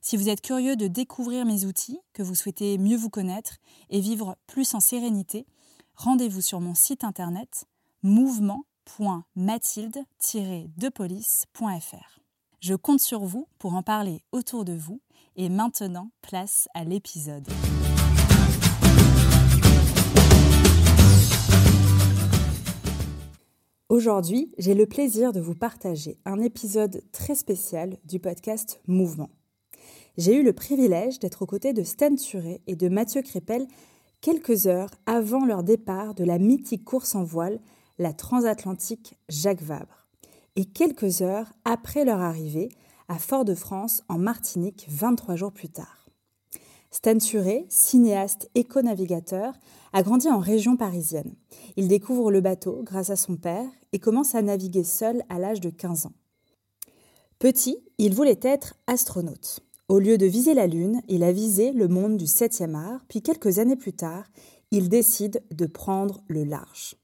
Si vous êtes curieux de découvrir mes outils, que vous souhaitez mieux vous connaître et vivre plus en sérénité, rendez-vous sur mon site internet mouvement.mathilde-depolice.fr. Je compte sur vous pour en parler autour de vous et maintenant place à l'épisode. Aujourd'hui, j'ai le plaisir de vous partager un épisode très spécial du podcast Mouvement j'ai eu le privilège d'être aux côtés de Stan Turé et de Mathieu Crépel quelques heures avant leur départ de la mythique course en voile, la transatlantique Jacques Vabre, et quelques heures après leur arrivée à Fort-de-France en Martinique 23 jours plus tard. Stan Turé, cinéaste éco-navigateur, a grandi en région parisienne. Il découvre le bateau grâce à son père et commence à naviguer seul à l'âge de 15 ans. Petit, il voulait être astronaute. Au lieu de viser la Lune, il a visé le monde du 7e art, puis quelques années plus tard, il décide de prendre le large.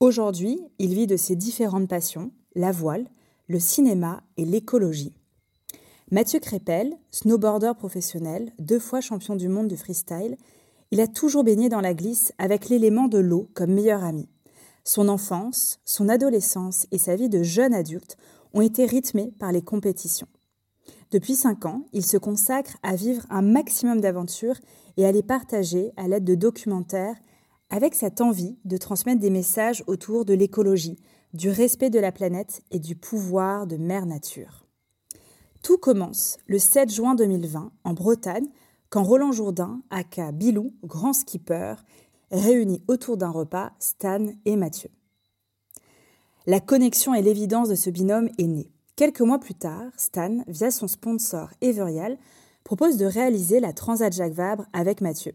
Aujourd'hui, il vit de ses différentes passions, la voile, le cinéma et l'écologie. Mathieu Crépel, snowboarder professionnel, deux fois champion du monde de freestyle, il a toujours baigné dans la glisse avec l'élément de l'eau comme meilleur ami. Son enfance, son adolescence et sa vie de jeune adulte ont été rythmées par les compétitions. Depuis cinq ans, il se consacre à vivre un maximum d'aventures et à les partager à l'aide de documentaires avec cette envie de transmettre des messages autour de l'écologie, du respect de la planète et du pouvoir de Mère Nature. Tout commence le 7 juin 2020 en Bretagne quand Roland Jourdain, aka Bilou, grand skipper, réunit autour d'un repas Stan et Mathieu. La connexion et l'évidence de ce binôme est née. Quelques mois plus tard, Stan, via son sponsor Everial, propose de réaliser la Transat Jacques Vabre avec Mathieu.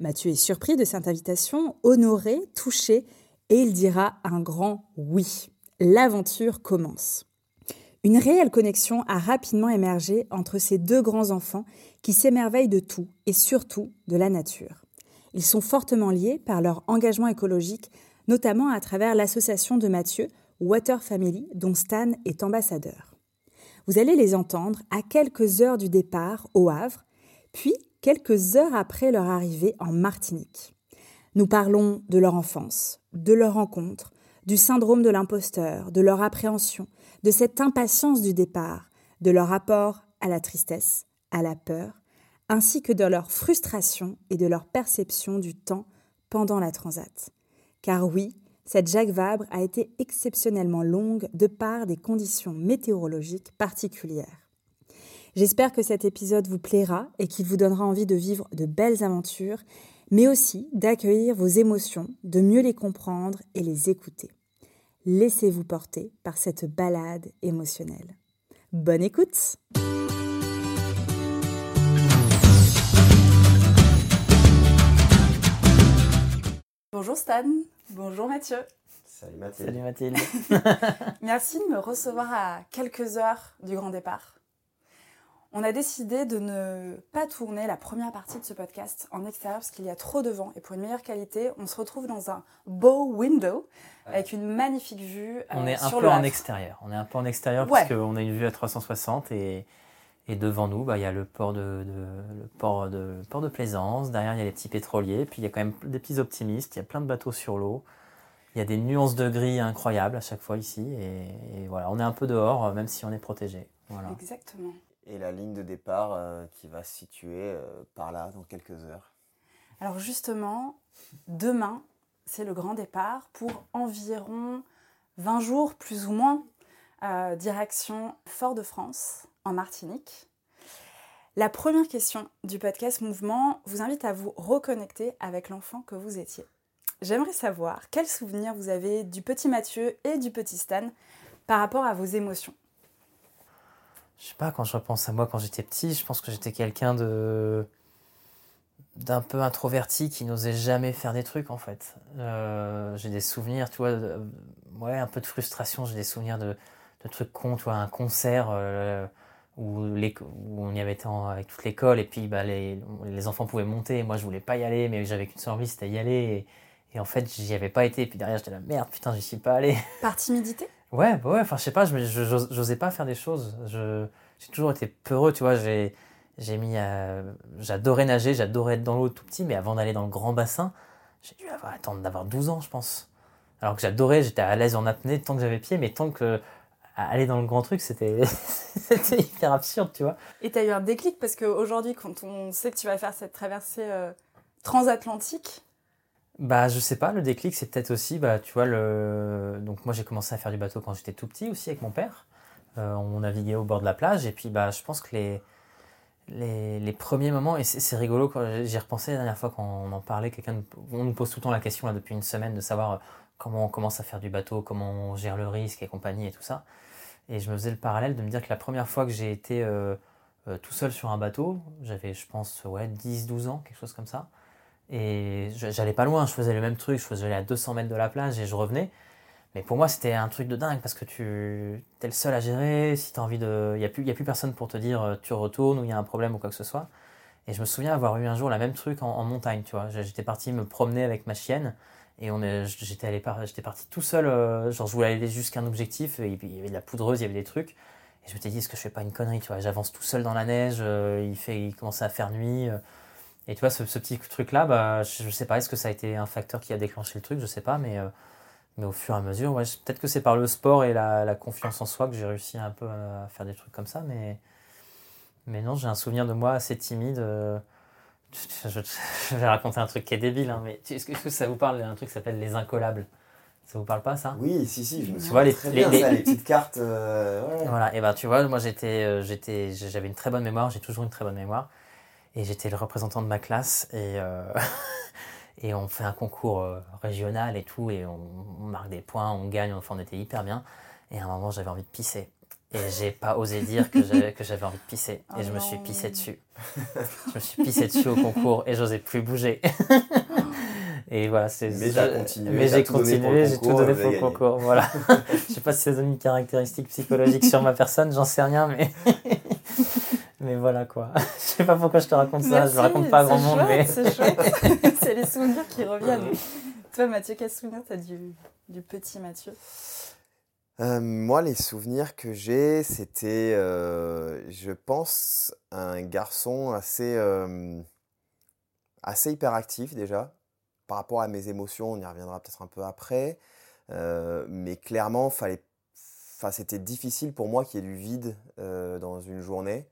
Mathieu est surpris de cette invitation, honoré, touché, et il dira un grand oui. L'aventure commence. Une réelle connexion a rapidement émergé entre ces deux grands enfants qui s'émerveillent de tout et surtout de la nature. Ils sont fortement liés par leur engagement écologique, notamment à travers l'association de Mathieu Water Family, dont Stan est ambassadeur. Vous allez les entendre à quelques heures du départ au Havre, puis quelques heures après leur arrivée en Martinique. Nous parlons de leur enfance, de leur rencontre, du syndrome de l'imposteur, de leur appréhension, de cette impatience du départ, de leur rapport à la tristesse, à la peur, ainsi que de leur frustration et de leur perception du temps pendant la transat. Car oui, cette Jacques Vabre a été exceptionnellement longue de par des conditions météorologiques particulières. J'espère que cet épisode vous plaira et qu'il vous donnera envie de vivre de belles aventures, mais aussi d'accueillir vos émotions, de mieux les comprendre et les écouter. Laissez-vous porter par cette balade émotionnelle. Bonne écoute Bonjour Stan Bonjour Mathieu. Salut Mathilde. Salut Mathilde. Merci de me recevoir à quelques heures du grand départ. on a décidé de ne pas tourner la première partie de ce podcast en extérieur parce qu'il y a trop de vent et pour une meilleure qualité, on se retrouve dans un beau window avec une magnifique vue. Euh, on est un peu en extérieur. On est un peu en extérieur parce qu'on a une vue à 360 et, et devant nous, bah, il y a le port de, le port de, port de Plaisance. Derrière, il y a les petits pétroliers. Puis il y a quand même des petits optimistes. Il y a plein de bateaux sur l'eau. Il y a des nuances de gris incroyables à chaque fois ici. Et, voilà, on est un peu dehors, même si on est protégé. Voilà. Exactement et la ligne de départ euh, qui va se situer euh, par là dans quelques heures. Alors justement, demain, c'est le grand départ pour environ 20 jours, plus ou moins, euh, direction Fort-de-France, en Martinique. La première question du podcast Mouvement vous invite à vous reconnecter avec l'enfant que vous étiez. J'aimerais savoir quels souvenirs vous avez du petit Mathieu et du petit Stan par rapport à vos émotions je sais pas, quand je repense à moi quand j'étais petit, je pense que j'étais quelqu'un de d'un peu introverti qui n'osait jamais faire des trucs en fait. Euh, j'ai des souvenirs, tu vois, ouais, un peu de frustration, j'ai des souvenirs de, de, trucs cons, tu vois, un concert euh, où, où, on y avait été avec toute l'école et puis bah, les, les, enfants pouvaient monter, moi je voulais pas y aller, mais j'avais qu'une seule envie, c'était y aller. Et, et, en fait, j'y avais pas été, et puis derrière j'étais là, merde, putain, j'y suis pas allé. Par timidité? Ouais, bah ouais, enfin, je sais pas, je j'osais pas faire des choses. J'ai toujours été peureux, tu vois. J'ai, j'ai mis, j'adorais nager, j'adorais être dans l'eau tout petit, mais avant d'aller dans le grand bassin, j'ai dû avoir, attendre d'avoir 12 ans, je pense. Alors que j'adorais, j'étais à l'aise en apnée tant que j'avais pied, mais tant que aller dans le grand truc, c'était, c'était hyper absurde, tu vois. Et tu as eu un déclic parce qu'aujourd'hui, quand on sait que tu vas faire cette traversée euh, transatlantique, bah, je sais pas, le déclic, c'est peut-être aussi, bah, tu vois, le... donc moi j'ai commencé à faire du bateau quand j'étais tout petit aussi avec mon père. Euh, on naviguait au bord de la plage et puis bah, je pense que les, les, les premiers moments, et c'est rigolo, quand j'y repensé la dernière fois quand on en parlait, quelqu'un on nous pose tout le temps la question là, depuis une semaine de savoir comment on commence à faire du bateau, comment on gère le risque et compagnie et tout ça. Et je me faisais le parallèle de me dire que la première fois que j'ai été euh, tout seul sur un bateau, j'avais je pense ouais, 10-12 ans, quelque chose comme ça. Et j'allais pas loin, je faisais le même truc, je faisais à 200 mètres de la plage et je revenais. Mais pour moi, c'était un truc de dingue parce que tu es le seul à gérer. Si tu as envie de. Il n'y a, plus, a plus personne pour te dire euh, tu retournes ou il y a un problème ou quoi que ce soit. Et je me souviens avoir eu un jour la même truc en, montagne, tu vois. J'étais parti me promener avec ma chienne et on j'étais allé j'étais parti tout seul. Euh, genre, je voulais aller jusqu'à un objectif. Et il y avait de la poudreuse, il y avait des trucs. Et je me suis dit, est-ce que je fais pas une connerie, tu vois? J'avance tout seul dans la neige. Euh, il, fait, il commençait à faire nuit. Et tu vois, ce, petit truc-là, bah, je, sais pas, est-ce que ça a été un facteur qui a déclenché le truc, je sais pas, mais, euh, mais au fur et à mesure, ouais, peut-être que c'est par le sport et la, la, confiance en soi que j'ai réussi un peu à faire des trucs comme ça, mais, mais non, j'ai un souvenir de moi assez timide. Euh, je, vais raconter un truc qui est débile, hein, mais est-ce que, ça vous parle d'un truc qui s'appelle les incollables? Ça vous parle pas ça? Oui, si, si, je me souviens les, très bien, les, les, petites cartes. Euh, voilà, et ben tu vois, moi j'étais, j'étais, j'avais une très bonne mémoire, j'ai toujours une très bonne mémoire. Et j'étais le représentant de ma classe et, euh, et on fait un concours euh, régional et tout, et on, marque des points, on gagne, enfin on était hyper bien. Et à un moment, j'avais envie de pisser. Et j'ai pas osé dire que j'avais envie de pisser. Et oh je me suis pissé dessus. je me suis pissé dessus au concours et j'osais plus bouger. et voilà, c'est. Mais j'ai continué. Mais j'ai continué, j'ai tout donné pour le concours. Voilà. je sais pas si ça donne une caractéristique psychologique sur ma personne, j'en sais rien, mais. Mais voilà quoi. je sais pas pourquoi je te raconte ça, je ne raconte pas à grand monde. Mais... C'est chouette, c'est les souvenirs qui reviennent. Toi Mathieu, quel souvenir tu as du, du, petit Mathieu? Euh, Moi, les souvenirs que j'ai, c'était, euh, je pense, un garçon assez, euh, assez hyperactif déjà. Par rapport à mes émotions, on y reviendra peut-être un peu après. mais clairement, fallait, c'était difficile pour moi qu'il y ait du vide dans une journée.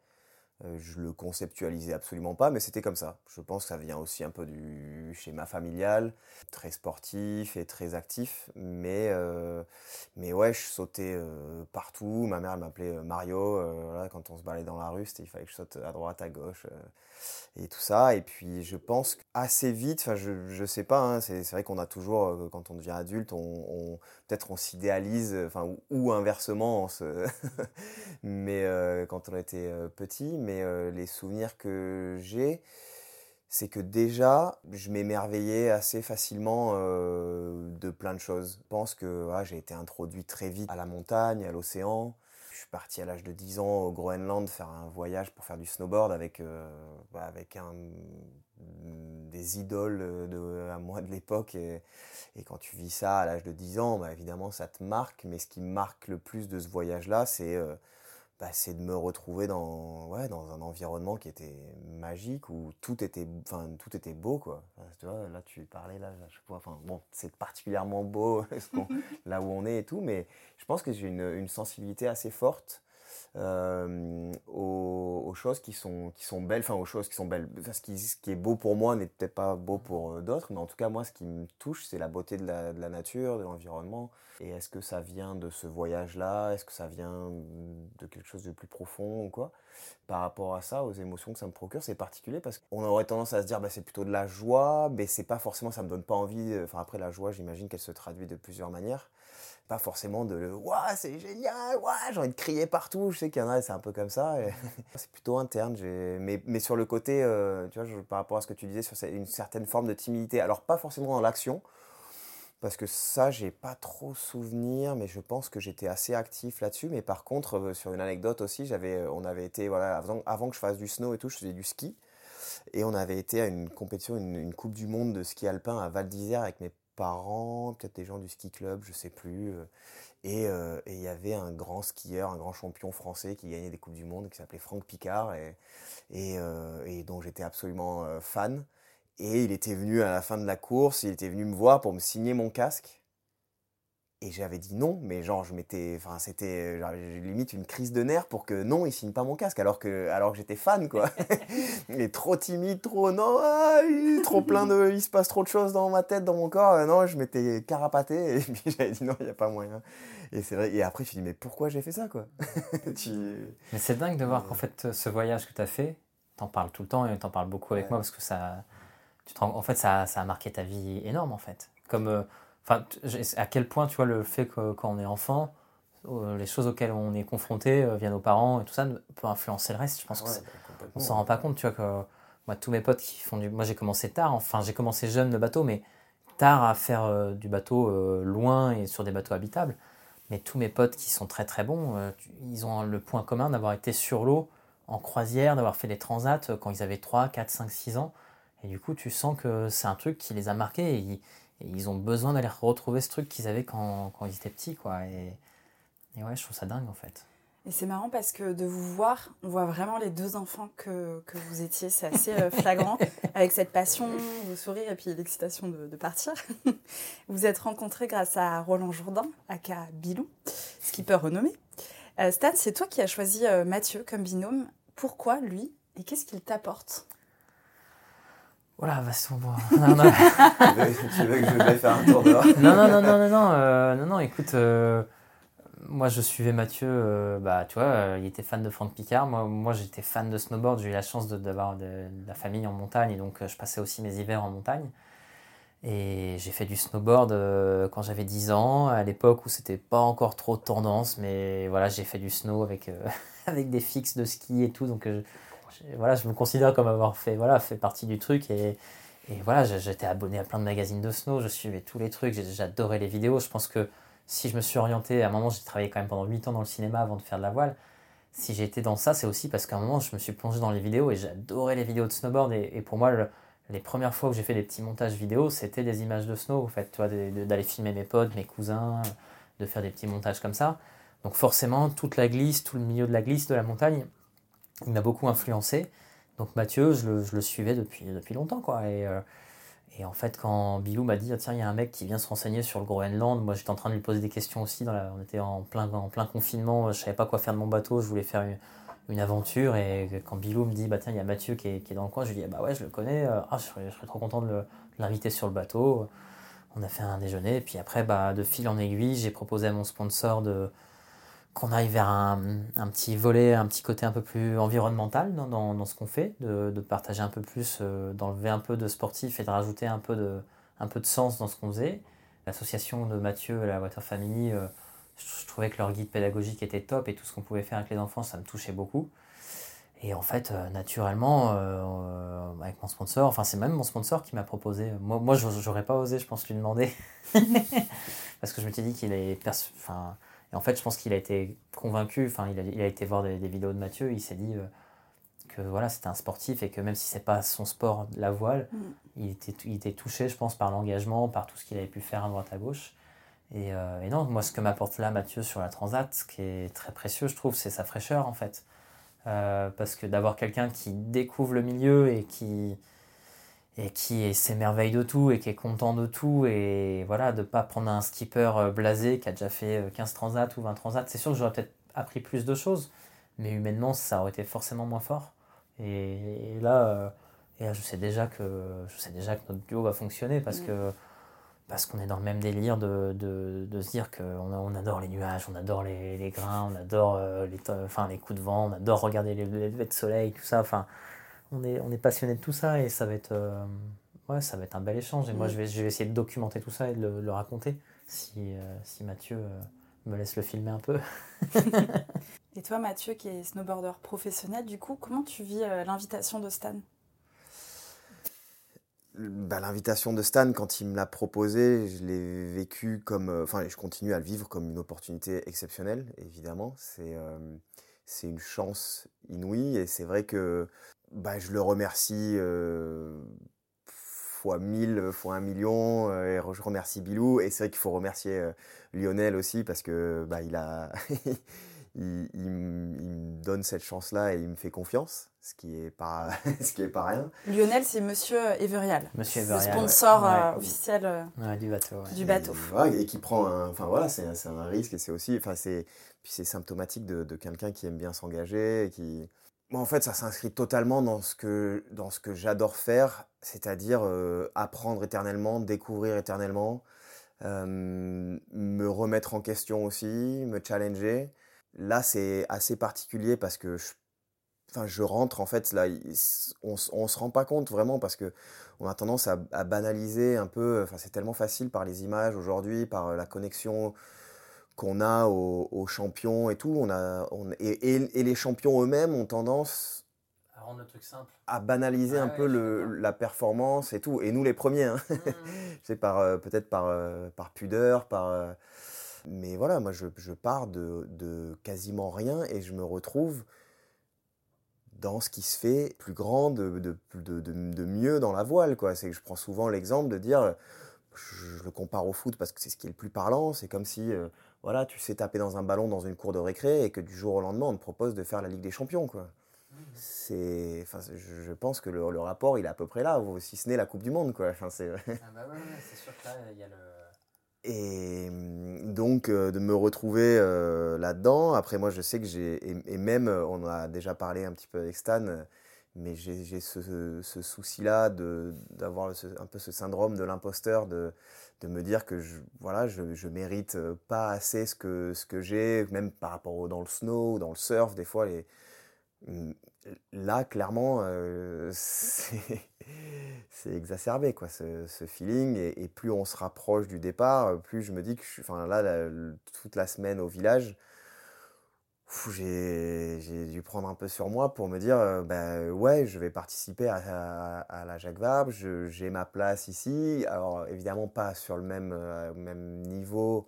Euh, je le conceptualisais absolument pas, mais c'était comme ça. Je pense que ça vient aussi un peu du schéma familial, très sportif et très actif. Mais, euh, mais ouais, je sautais euh, partout. Ma mère m'appelait Mario. quand on se baladait dans la rue, il fallait que je saute à droite, à gauche et tout ça. Et puis je pense assez vite, je, ne sais pas, hein, c'est vrai qu'on a toujours, quand on devient adulte, peut-être on s'idéalise, ou, inversement, mais quand on était petit, mais les souvenirs que j'ai, c'est que déjà, je m'émerveillais assez facilement de plein de choses. Je pense que j'ai été introduit très vite à la montagne, à l'océan. Je suis parti à l'âge de 10 ans au Groenland faire un voyage pour faire du snowboard avec, bah, avec des idoles de, à moi de l'époque. Et, et, quand tu vis ça à l'âge de 10 ans, bah, évidemment, ça te marque. Mais ce qui me marque le plus de ce voyage-là, c'est c'est de me retrouver dans, un environnement qui était magique, où tout était, beau. Quoi. là, tu parlais, là, je sais c'est particulièrement beau là où on est et tout, mais je pense que j'ai une sensibilité assez forte euh, aux, choses qui sont, qui sont belles, enfin aux choses qui sont belles. ce, qui, ce qui est beau pour moi n'est peut-être pas beau pour euh, d'autres, mais en tout cas, moi, ce qui me touche, c'est la beauté de la, de la nature, de l'environnement. Et est-ce que ça vient de ce voyage-là? Est-ce que ça vient de quelque chose de plus profond ou quoi? Par rapport à ça, aux émotions que ça me procure, c'est particulier parce qu'on aurait tendance à se dire bah, c'est plutôt de la joie, mais c'est pas forcément, ça me donne pas envie. Enfin, après, la joie, j'imagine qu'elle se traduit de plusieurs manières pas forcément de Waouh, c'est génial, j'ai envie de crier partout. Je sais qu'il y en a, c'est un peu comme ça. c'est plutôt interne. Mais, mais sur le côté, euh, tu vois, par rapport à ce que tu disais, sur une certaine forme de timidité. Alors, pas forcément dans l'action, parce que ça, j'ai pas trop souvenir, mais je pense que j'étais assez actif là-dessus. Mais par contre, euh, sur une anecdote aussi, j'avais, euh, on avait été, voilà, avant, avant, que je fasse du snow et tout, je faisais du ski. Et on avait été à une compétition, une, une Coupe du Monde de ski alpin à Val d'Isère avec mes parents, peut-être des gens du ski club, je sais plus. Euh, euh, et il y avait un grand skieur, un grand champion français qui gagnait des Coupes du Monde, qui s'appelait Franck Picard, et, euh, et dont j'étais absolument fan. Et il était venu à la fin de la course, il était venu me voir pour me signer mon casque. Et j'avais dit non, mais genre, je m'étais. Enfin, c'était limite une crise de nerfs pour que non, il signe pas mon casque, alors que, alors que j'étais fan, quoi. mais trop timide, trop. Non, ah, trop plein de. Il se passe trop de choses dans ma tête, dans mon corps. Euh, non, je m'étais carapaté, et puis j'avais dit non, il n'y a pas moyen. Et c'est vrai. Et après, je me suis dit, mais pourquoi j'ai fait ça, quoi? Mais c'est dingue de voir qu'en fait, ce voyage que tu as fait, t'en parles tout le temps et t'en parles beaucoup avec moi parce que ça. Tu te En fait, ça, ça a marqué ta vie énorme, en fait. Comme. Euh, Enfin, à quel point, tu vois, le fait que quand on est enfant, euh, les choses auxquelles on est confronté euh, via nos parents et tout ça peut influencer le reste. Je pense qu'on on s'en rend pas compte, tu vois, que moi, tous mes potes qui font du. Moi, j'ai commencé tard, enfin, j'ai commencé jeune le bateau, mais tard à faire euh, du bateau loin et sur des bateaux habitables. Mais tous mes potes qui sont très très bons, ils ont le point commun d'avoir été sur l'eau en croisière, d'avoir fait des transats quand ils avaient 3, 4, 5, 6 ans. Et du coup, tu sens que c'est un truc qui les a marqués. Et et ils ont besoin d'aller retrouver ce truc qu'ils avaient quand, quand, ils étaient petits, quoi. Et, et, ouais, je trouve ça dingue, en fait. Et c'est marrant parce que de vous voir, on voit vraiment les deux enfants que, que vous étiez. C'est assez euh, flagrant, avec cette passion, vos sourires et puis l'excitation de, de, partir. vous êtes rencontrés grâce à Roland Jourdain, aka Bilou, skipper renommé. Euh, Stan, c'est toi qui as choisi euh, Mathieu comme binôme. Pourquoi lui Et qu'est-ce qu'il t'apporte? Voilà, va bon. Non, non. tu, veux, que je vais faire un tour dehors Non, non, non, non, non, non, euh, non, non, écoute, euh, moi je suivais Mathieu, euh, bah tu vois, il était fan de Franck Picard, moi, moi j'étais fan de snowboard, j'ai eu la chance d'avoir de, la famille en montagne, et donc je passais aussi mes hivers en montagne. Et j'ai fait du snowboard quand j'avais 10 ans, à l'époque où c'était pas encore trop tendance, mais voilà, j'ai fait du snow avec, avec des fixes de ski et tout, donc voilà, je me considère comme avoir fait, voilà, fait partie du truc et, et voilà, j'étais abonné à plein de magazines de snow, je suivais tous les trucs, j'adorais les vidéos. Je pense que si je me suis orienté, à un moment, j'ai travaillé quand même pendant 8 ans dans le cinéma avant de faire de la voile. Si j'ai été dans ça, c'est aussi parce qu'à un moment, je me suis plongé dans les vidéos et j'adorais les vidéos de snowboard. Et, pour moi, les premières fois que j'ai fait des petits montages vidéo, c'était des images de snow, en fait, tu vois, d'aller filmer mes potes, mes cousins, de faire des petits montages comme ça. Donc forcément, toute la glisse, tout le milieu de la glisse de la montagne, il m'a beaucoup influencé. Donc Mathieu, je le, suivais depuis, depuis longtemps. Quoi. Et, euh, et en fait, quand Bilou m'a dit, ah, tiens, il y a un mec qui vient se renseigner sur le Groenland, moi j'étais en train de lui poser des questions aussi. Dans on était en plein, en plein confinement, je savais pas quoi faire de mon bateau, je voulais faire une, une aventure. Et quand Bilou me dit, bah tiens, il y a Mathieu qui est, qui est, dans le coin, je lui dis, ah, bah ouais, je le connais, euh, ah, je, serais, je trop content de l'inviter sur le bateau. On a fait un déjeuner, et puis après, bah, de fil en aiguille, j'ai proposé à mon sponsor de, qu'on aille vers un, petit volet, un petit côté un peu plus environnemental dans, dans, ce qu'on fait, de, de, partager un peu plus, euh, d'enlever un peu de sportif et de rajouter un peu de, un peu de sens dans ce qu'on faisait. L'association de Mathieu la Water Family, euh, je, trouvais que leur guide pédagogique était top et tout ce qu'on pouvait faire avec les enfants, ça me touchait beaucoup. Et en fait, euh, naturellement, avec mon sponsor, enfin c'est même mon sponsor qui m'a proposé, moi, moi j'aurais pas osé, je pense, lui demander, parce que je m'étais dit qu'il est... Et en fait, je pense qu'il a été convaincu, enfin, il a, il a été voir des, vidéos de Mathieu, il s'est dit que voilà, c'était un sportif et que même si c'est pas son sport, la voile, mm. il, était, il était touché, je pense, par l'engagement, par tout ce qu'il avait pu faire à droite à gauche. Et, et non, moi, ce que m'apporte là Mathieu sur la Transat, ce qui est très précieux, je trouve, c'est sa fraîcheur, en fait. parce que d'avoir quelqu'un qui découvre le milieu et qui, et qui s'émerveille de tout et qui est content de tout et voilà de pas prendre un skipper euh, blasé qui a déjà fait 15 euh, transats ou 20 transats c'est sûr que j'aurais peut-être appris plus de choses mais humainement ça aurait été forcément moins fort et, là, euh, et je sais déjà que je sais déjà que notre duo va fonctionner parce mm. que parce qu'on est dans le même délire de, de, de se dire qu'on on adore les nuages, on adore les, les grains, on adore les, enfin, les coups de vent, on adore regarder les levées de soleil, tout ça. Enfin, on est, on est passionné de tout ça et ça va être, euh, ouais, ça va être un bel échange. Et moi, je vais, je vais essayer de documenter tout ça et de le, raconter si, euh, si Mathieu euh, me laisse le filmer un peu. et toi, Mathieu, qui est snowboarder professionnel, du coup, comment tu vis l'invitation de Stan? Bah, L'invitation de Stan, quand il me l'a proposé, je l'ai vécu comme. Enfin, je continue à le vivre comme une opportunité exceptionnelle, évidemment. C'est c'est une chance inouïe et c'est vrai que bah, je le remercie euh, fois 1000, fois un million. Euh, et je remercie Bilou. Et c'est vrai qu'il faut remercier euh, Lionel aussi parce que bah, il, a il, il, me donne cette chance-là et il me fait confiance, ce qui est pas, ce qui est pas rien. Lionel, c'est Monsieur Everial. Monsieur Everial. Le sponsor officiel du bateau. Du bateau. Et, qui prend un, enfin voilà, c'est un, risque et c'est aussi, enfin c'est, puis c'est symptomatique de, de quelqu'un qui aime bien s'engager, qui en fait, ça s'inscrit totalement dans ce que, dans ce que j'adore faire, c'est-à-dire apprendre éternellement, découvrir éternellement, me remettre en question aussi, me challenger. Là, c'est assez particulier parce que je, enfin, je rentre, en fait, là, on ne se rend pas compte vraiment parce que on a tendance à, à banaliser un peu, enfin, c'est tellement facile par les images aujourd'hui, par la connexion qu'on a aux, champions et tout. On a, et, et, les champions eux-mêmes ont tendance à rendre le truc simple. À banaliser un peu le, la performance et tout. Et nous les premiers. Hein. Mmh. C'est par, euh, peut-être par, euh, par pudeur, par... Euh, mais voilà, moi je, je pars de, de, quasiment rien et je me retrouve dans ce qui se fait plus grand, de, de, de, de mieux dans la voile. Quoi. C'est que je prends souvent l'exemple de dire, je, le compare au foot parce que c'est ce qui est le plus parlant, c'est comme si voilà, tu sais taper dans un ballon dans une cour de récré et que du jour au lendemain, on te propose de faire la Ligue des Champions. Quoi. C'est, enfin, je pense que le, rapport, il est à peu près là, si ce n'est la Coupe du Monde. Quoi. Enfin, c'est... ah bah ouais, c'est sûr que là, il y a le... Et donc, euh, de me retrouver euh, là-dedans, après moi, je sais que j'ai, et, même, euh, on a déjà parlé un petit peu avec Stan, mais j'ai, ce, ce souci-là d'avoir un peu ce syndrome de l'imposteur, de, de me dire que je, voilà, je, je mérite euh, pas assez ce que, ce que j'ai, même par rapport au, dans le snow, dans le surf, des fois, les, mm, là, clairement, euh, c'est exacerbé, quoi, ce, ce feeling. Et, plus on se rapproche du départ, plus je me dis que, je, enfin, là, toute la semaine au village, j'ai dû prendre un peu sur moi pour me dire euh, ben ouais je vais participer à, à, la Jacques Vabre j'ai ma place ici. Alors évidemment pas sur le même, euh, même niveau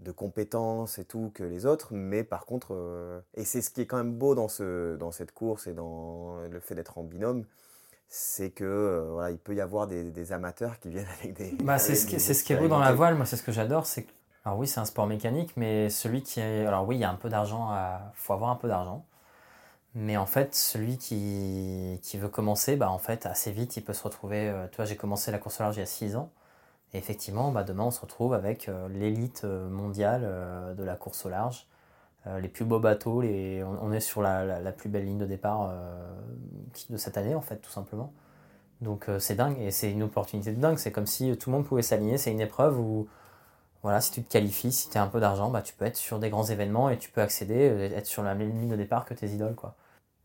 de compétences et tout que les autres mais par contre euh, et c'est ce qui est quand même beau dans, ce, dans cette course et dans le fait d'être en binôme c'est que voilà, il peut y avoir des, des, amateurs qui viennent avec des bah, c'est ce, qui, ce qui est beau dans la voile. Moi c'est ce que j'adore c'est alors oui, c'est un sport mécanique, mais celui qui est... Alors oui, il y a un peu d'argent, à... faut avoir un peu d'argent. Mais en fait, celui qui, qui veut commencer, bah en fait, assez vite, il peut se retrouver... Euh, tu vois, j'ai commencé la course au large il y a 6 ans. Et effectivement, bah, demain, on se retrouve avec euh, l'élite euh, mondiale de la course au large. les plus beaux bateaux, les... on, est sur la, la, plus belle ligne de départ de cette année, en fait, tout simplement. Donc c'est dingue, et c'est une opportunité de dingue. C'est comme si tout le monde pouvait s'aligner. C'est une épreuve où voilà, si tu te qualifies, si tu as un peu d'argent, bah, tu peux être sur des grands événements et tu peux accéder, euh, être sur la même ligne de départ que tes idoles. Quoi.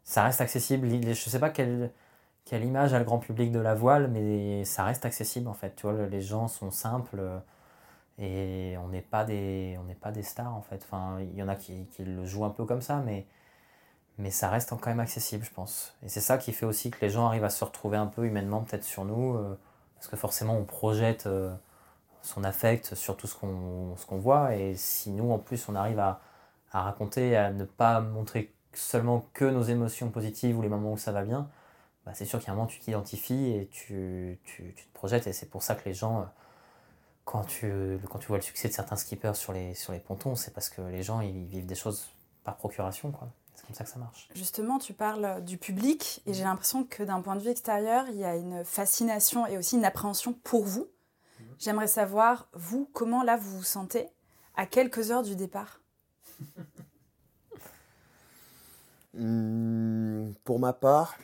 Ça reste accessible. Je ne sais pas quelle, quelle image a le grand public de la voile, mais ça reste accessible en fait. Tu vois, les gens sont simples euh, et on n'est pas, des, pas des stars en fait. Enfin, il y en a qui, qui, le jouent un peu comme ça, mais, mais ça reste quand même accessible, je pense. Et c'est ça qui fait aussi que les gens arrivent à se retrouver un peu humainement peut-être sur nous, euh, parce que forcément on projette son affect sur tout ce qu'on qu'on voit. Et si nous, en plus, on arrive à, à raconter, à ne pas montrer seulement que nos émotions positives ou les moments où ça va bien, bah, c'est sûr qu'à un moment, tu t'identifies et tu, tu, tu, te projettes. Et c'est pour ça que les gens, quand tu, quand tu vois le succès de certains skippers sur les, sur les pontons, c'est parce que les gens, ils vivent des choses par procuration. quoi. C'est comme ça que ça marche. Justement, tu parles du public et j'ai l'impression que d'un point de vue extérieur, il y a une fascination et aussi une appréhension pour vous. J'aimerais savoir, vous, comment là vous vous sentez à quelques heures du départ? Hmm, Pour ma part,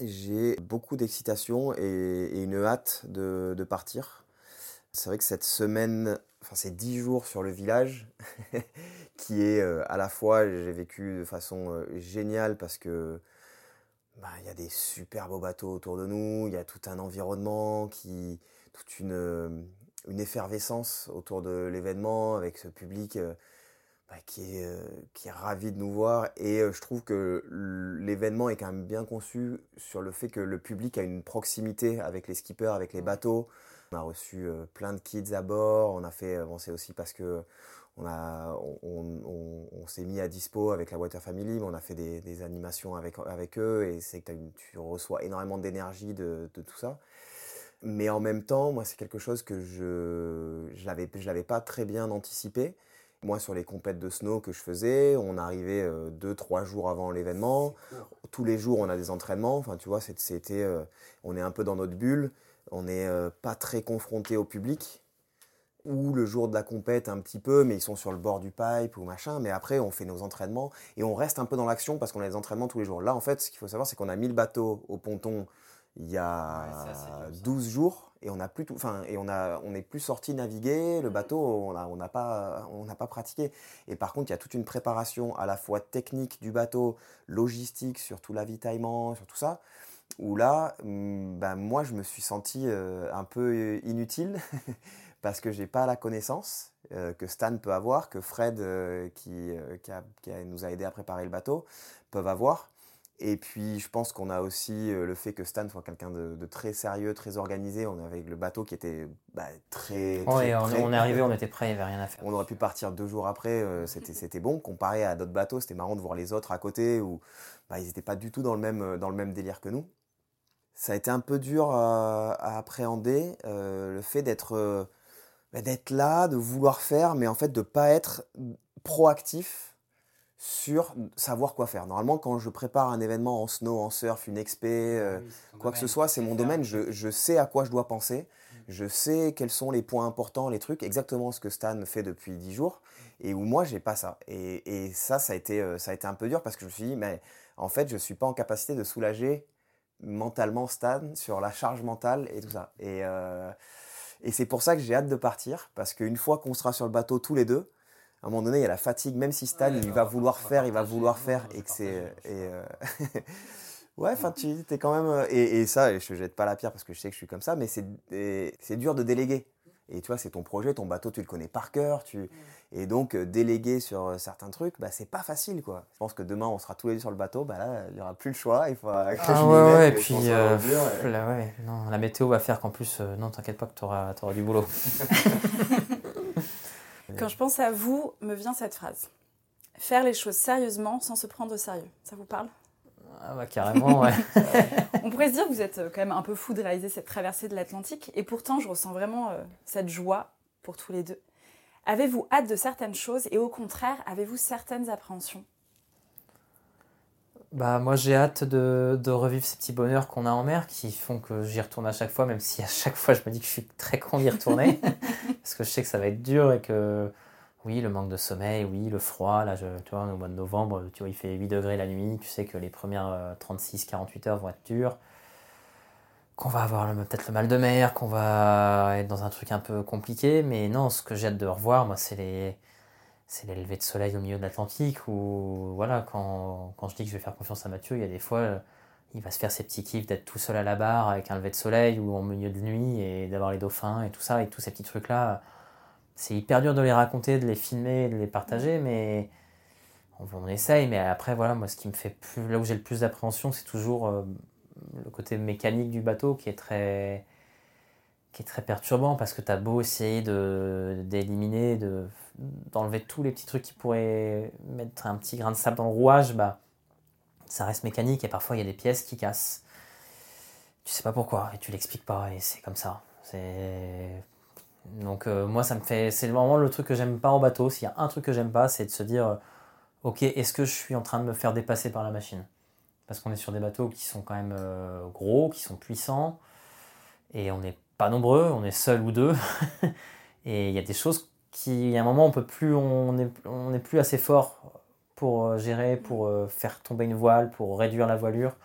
j'ai beaucoup d'excitation et, une hâte de, de partir. C'est vrai que cette semaine, enfin ces dix jours sur le village, qui est euh, à la fois, j'ai vécu de façon euh, géniale parce que bah, il y a des super beaux bateaux autour de nous, il y a tout un environnement, qui, toute une, euh, une effervescence autour de l'événement avec ce public bah, qui, est, qui est ravi de nous voir. Et je trouve que l'événement est quand même bien conçu sur le fait que le public a une proximité avec les skippers, avec les bateaux. On a reçu plein de kids à bord. On a fait, bon, c'est aussi parce que on, a, on, s'est mis à dispo avec la Water Family, on a fait des, animations avec, avec eux et c'est que tu reçois énormément d'énergie de, tout ça. Mais en même temps, moi, c'est quelque chose que je ne l'avais pas très bien anticipé. Moi, sur les compètes de snow que je faisais, on arrivait euh, deux, trois jours avant l'événement. Tous les jours, on a des entraînements. Enfin, tu vois, c'était, euh, on est un peu dans notre bulle. On n'est euh, pas très confronté au public ou le jour de la compète un petit peu, mais ils sont sur le bord du pipe ou machin. Mais après, on fait nos entraînements et on reste un peu dans l'action parce qu'on a des entraînements tous les jours. Là, en fait, ce qu'il faut savoir, c'est qu'on a mis le bateau au ponton il y a 12 jours et on a plus tout, enfin, et on a, on n'est plus sorti naviguer. Le bateau, on n'a on pas, on n'a pas pratiqué. Et par contre, il y a toute une préparation à la fois technique du bateau, logistique sur tout l'avitaillement, sur tout ça où là, hmm, ben moi, je me suis senti euh, un peu inutile parce que j'ai pas la connaissance euh, que Stan peut avoir, que Fred, euh, qui, euh, qui, nous a aidé à préparer le bateau, peuvent avoir. Et puis, je pense qu'on a aussi le fait que Stan soit quelqu'un de, très sérieux, très organisé. On avait le bateau qui était bah, très. on, est arrivé, on était prêt, il n'y avait rien à faire. On aurait pu partir deux jours après, c'était bon. Comparé à d'autres bateaux, c'était marrant de voir les autres à côté où bah, ils n'étaient pas du tout dans le, même, dans le même délire que nous. Ça a été un peu dur à, à appréhender, le fait d'être bah, d'être là, de vouloir faire, mais en fait de pas être proactif sur savoir quoi faire. Normalement, quand je prépare un événement en snow, en surf, une expé, euh, quoi que ce soit, c'est mon domaine, je, je, sais à quoi je dois penser, mm. je sais quels sont les points importants, les trucs, exactement ce que Stan fait depuis 10 jours, mm. et où moi, j'ai pas ça. Et, et, ça, ça a, été, euh, ça a été un peu dur parce que je me suis dit, mais en fait, je suis pas en capacité de soulager mentalement Stan sur la charge mentale et tout ça. Et, euh, et c'est pour ça que j'ai hâte de partir, parce qu'une fois qu'on sera sur le bateau tous les deux, à un moment donné, il y a la fatigue, même si Stan, il va vouloir faire, il va vouloir faire, et que c'est... Euh, ouais, enfin, tu es quand même... Euh, et, et, ça, je ne jette pas la pierre parce que je sais que je suis comme ça, mais c'est dur de déléguer. Et tu vois, c'est ton projet, ton bateau, tu le connais par cœur. Tu... Et donc, euh, déléguer sur euh, certains trucs, bah, c'est pas facile, quoi. Je pense que demain, on sera tous les deux sur le bateau, bah là, il n'y aura plus le choix. Il faudra que ah, ouais, ouais, et puis, euh, ouais. Non, la météo va faire qu'en plus, non, t'inquiète pas que tu auras, auras, du boulot. Quand je pense à vous, me vient cette phrase. Faire les choses sérieusement sans se prendre au sérieux. Ça vous parle? Ah bah carrément, ouais. On pourrait se dire que vous êtes quand même un peu fou de réaliser cette traversée de l'Atlantique, et pourtant je ressens vraiment cette joie pour tous les deux. Avez-vous hâte de certaines choses et au contraire, avez-vous certaines appréhensions? Bah, moi j'ai hâte de, de, revivre ces petits bonheurs qu'on a en mer qui font que j'y retourne à chaque fois, même si à chaque fois je me dis que je suis très con d'y retourner, parce que je sais que ça va être dur et que oui, le manque de sommeil, oui, le froid, là tu vois, au mois de novembre, tu vois, il fait 8 degrés la nuit, tu sais que les premières 36-48 heures vont être dures qu'on va avoir peut-être le mal de mer, qu'on va être dans un truc un peu compliqué, mais non, ce que j'ai hâte de revoir, moi, c'est les c'est l'élevé de soleil au milieu de l'Atlantique, où voilà, quand, quand, je dis que je vais faire confiance à Mathieu, il y a des fois, il va se faire ses petits kiffs d'être tout seul à la barre avec un lever de soleil ou en milieu de nuit et d'avoir les dauphins et tout ça, et tous ces petits trucs-là. C'est hyper dur de les raconter, de les filmer, de les partager, mais on, on essaye. Mais après, voilà, moi, ce qui me fait plus, là où j'ai le plus d'appréhension, c'est toujours euh, le côté mécanique du bateau qui est très qui est très perturbant parce que tu as beau essayer d'éliminer, de, d'enlever tous les petits trucs qui pourraient mettre un petit grain de sable dans le rouage, bah, ça reste mécanique et parfois il y a des pièces qui cassent. Tu sais pas pourquoi et tu l'expliques pas et c'est comme ça. Donc euh, moi ça me fait c'est vraiment le truc que j'aime pas en bateau. S'il y a un truc que j'aime pas, c'est de se dire euh, ok est-ce que je suis en train de me faire dépasser par la machine? Parce qu'on est sur des bateaux qui sont quand même euh, gros, qui sont puissants et on n'est pas nombreux, on est seul ou deux et il y a des choses qui à un moment on peut plus on n'est plus assez fort pour euh, gérer, pour euh, faire tomber une voile, pour réduire la voilure.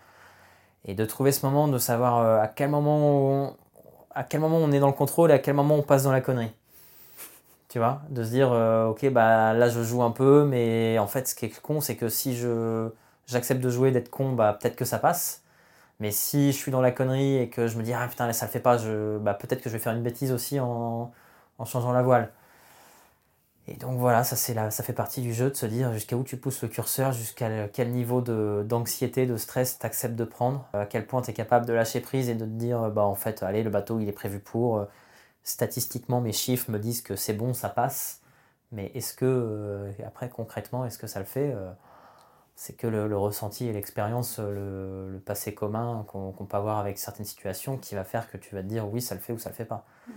Et de trouver ce moment, de savoir euh, à quel moment on, à quel moment on est dans le contrôle et à quel moment on passe dans la connerie. Tu vois? De se dire, ok, bah là je joue un peu, mais en fait ce qui est con, c'est que si je j'accepte de jouer, d'être con, bah peut-être que ça passe. Mais si je suis dans la connerie et que je me dis, ah putain, là, ça le fait pas, je, bah, peut-être que je vais faire une bêtise aussi en, en changeant la voile. Et donc voilà, ça, ça fait partie du jeu de se dire jusqu'à où tu pousses le curseur, jusqu'à quel niveau d'anxiété, de, stress tu acceptes de prendre, à quel point tu es capable de lâcher prise et de te dire bah en fait, allez, le bateau il est prévu pour. Euh, statistiquement, mes chiffres me disent que c'est bon, ça passe. Mais est-ce que, euh, après concrètement, est-ce que ça le fait euh, C'est que le, ressenti et l'expérience, le, passé commun qu'on peut avoir avec certaines situations qui va faire que tu vas te dire oui, ça le fait ou ça le fait pas. Mm.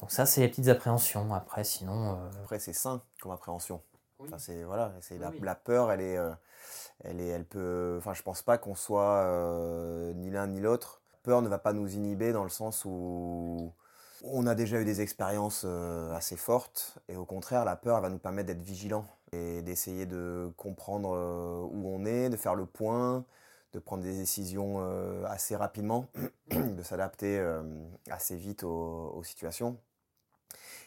Donc ça, c'est les petites appréhensions. Après, sinon... Euh, Après, c'est sain comme appréhension. Enfin, c'est voilà, c'est la, peur, elle est, euh, elle est, elle peut. Enfin, je pense pas qu'on soit euh, ni l'un ni l'autre. Peur ne va pas nous inhiber dans le sens où on a déjà eu des expériences assez fortes et au contraire, la peur elle va nous permettre d'être vigilant et d'essayer de comprendre où on est, de faire le point, de prendre des décisions assez rapidement, de s'adapter assez vite aux situations.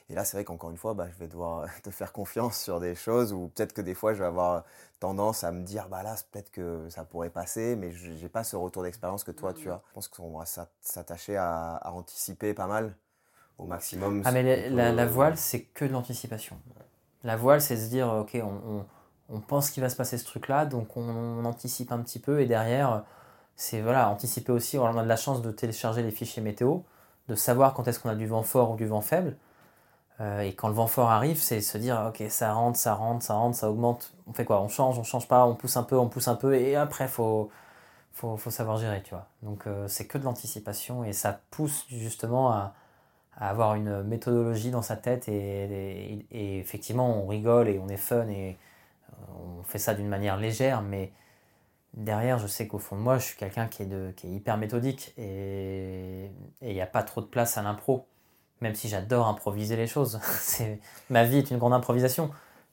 Et là, c'est vrai qu'encore une fois, bah, je vais devoir te faire confiance sur des choses où peut-être que des fois, je vais avoir tendance à me dire, bah là, peut-être que ça pourrait passer, mais je n'ai pas ce retour d'expérience que toi, tu mmh. as. Je pense qu'on va s'attacher à, anticiper pas mal, au maximum. Ah, mais la, voile, c'est que de l'anticipation. La voile, c'est se dire, ok, on, on, pense qu'il va se passer ce truc-là, donc on, anticipe un petit peu, et derrière, c'est voilà, anticiper aussi, on a de la chance de télécharger les fichiers météo, de savoir quand est-ce qu'on a du vent fort ou du vent faible. Euh, et quand le vent fort arrive, c'est se dire ok ça rentre, ça rentre, ça rentre, ça augmente. On fait quoi? On change, on change pas, on pousse un peu, on pousse un peu, et après faut faut, faut savoir gérer, tu vois. Donc euh, c'est que de l'anticipation et ça pousse justement à, avoir une méthodologie dans sa tête et, effectivement on rigole et on est fun et euh, on fait ça d'une manière légère, mais derrière je sais qu'au fond de moi je suis quelqu'un qui, qui est hyper méthodique et il n'y a pas trop de place à l'impro même si j'adore improviser les choses. c'est ma vie est une grande improvisation.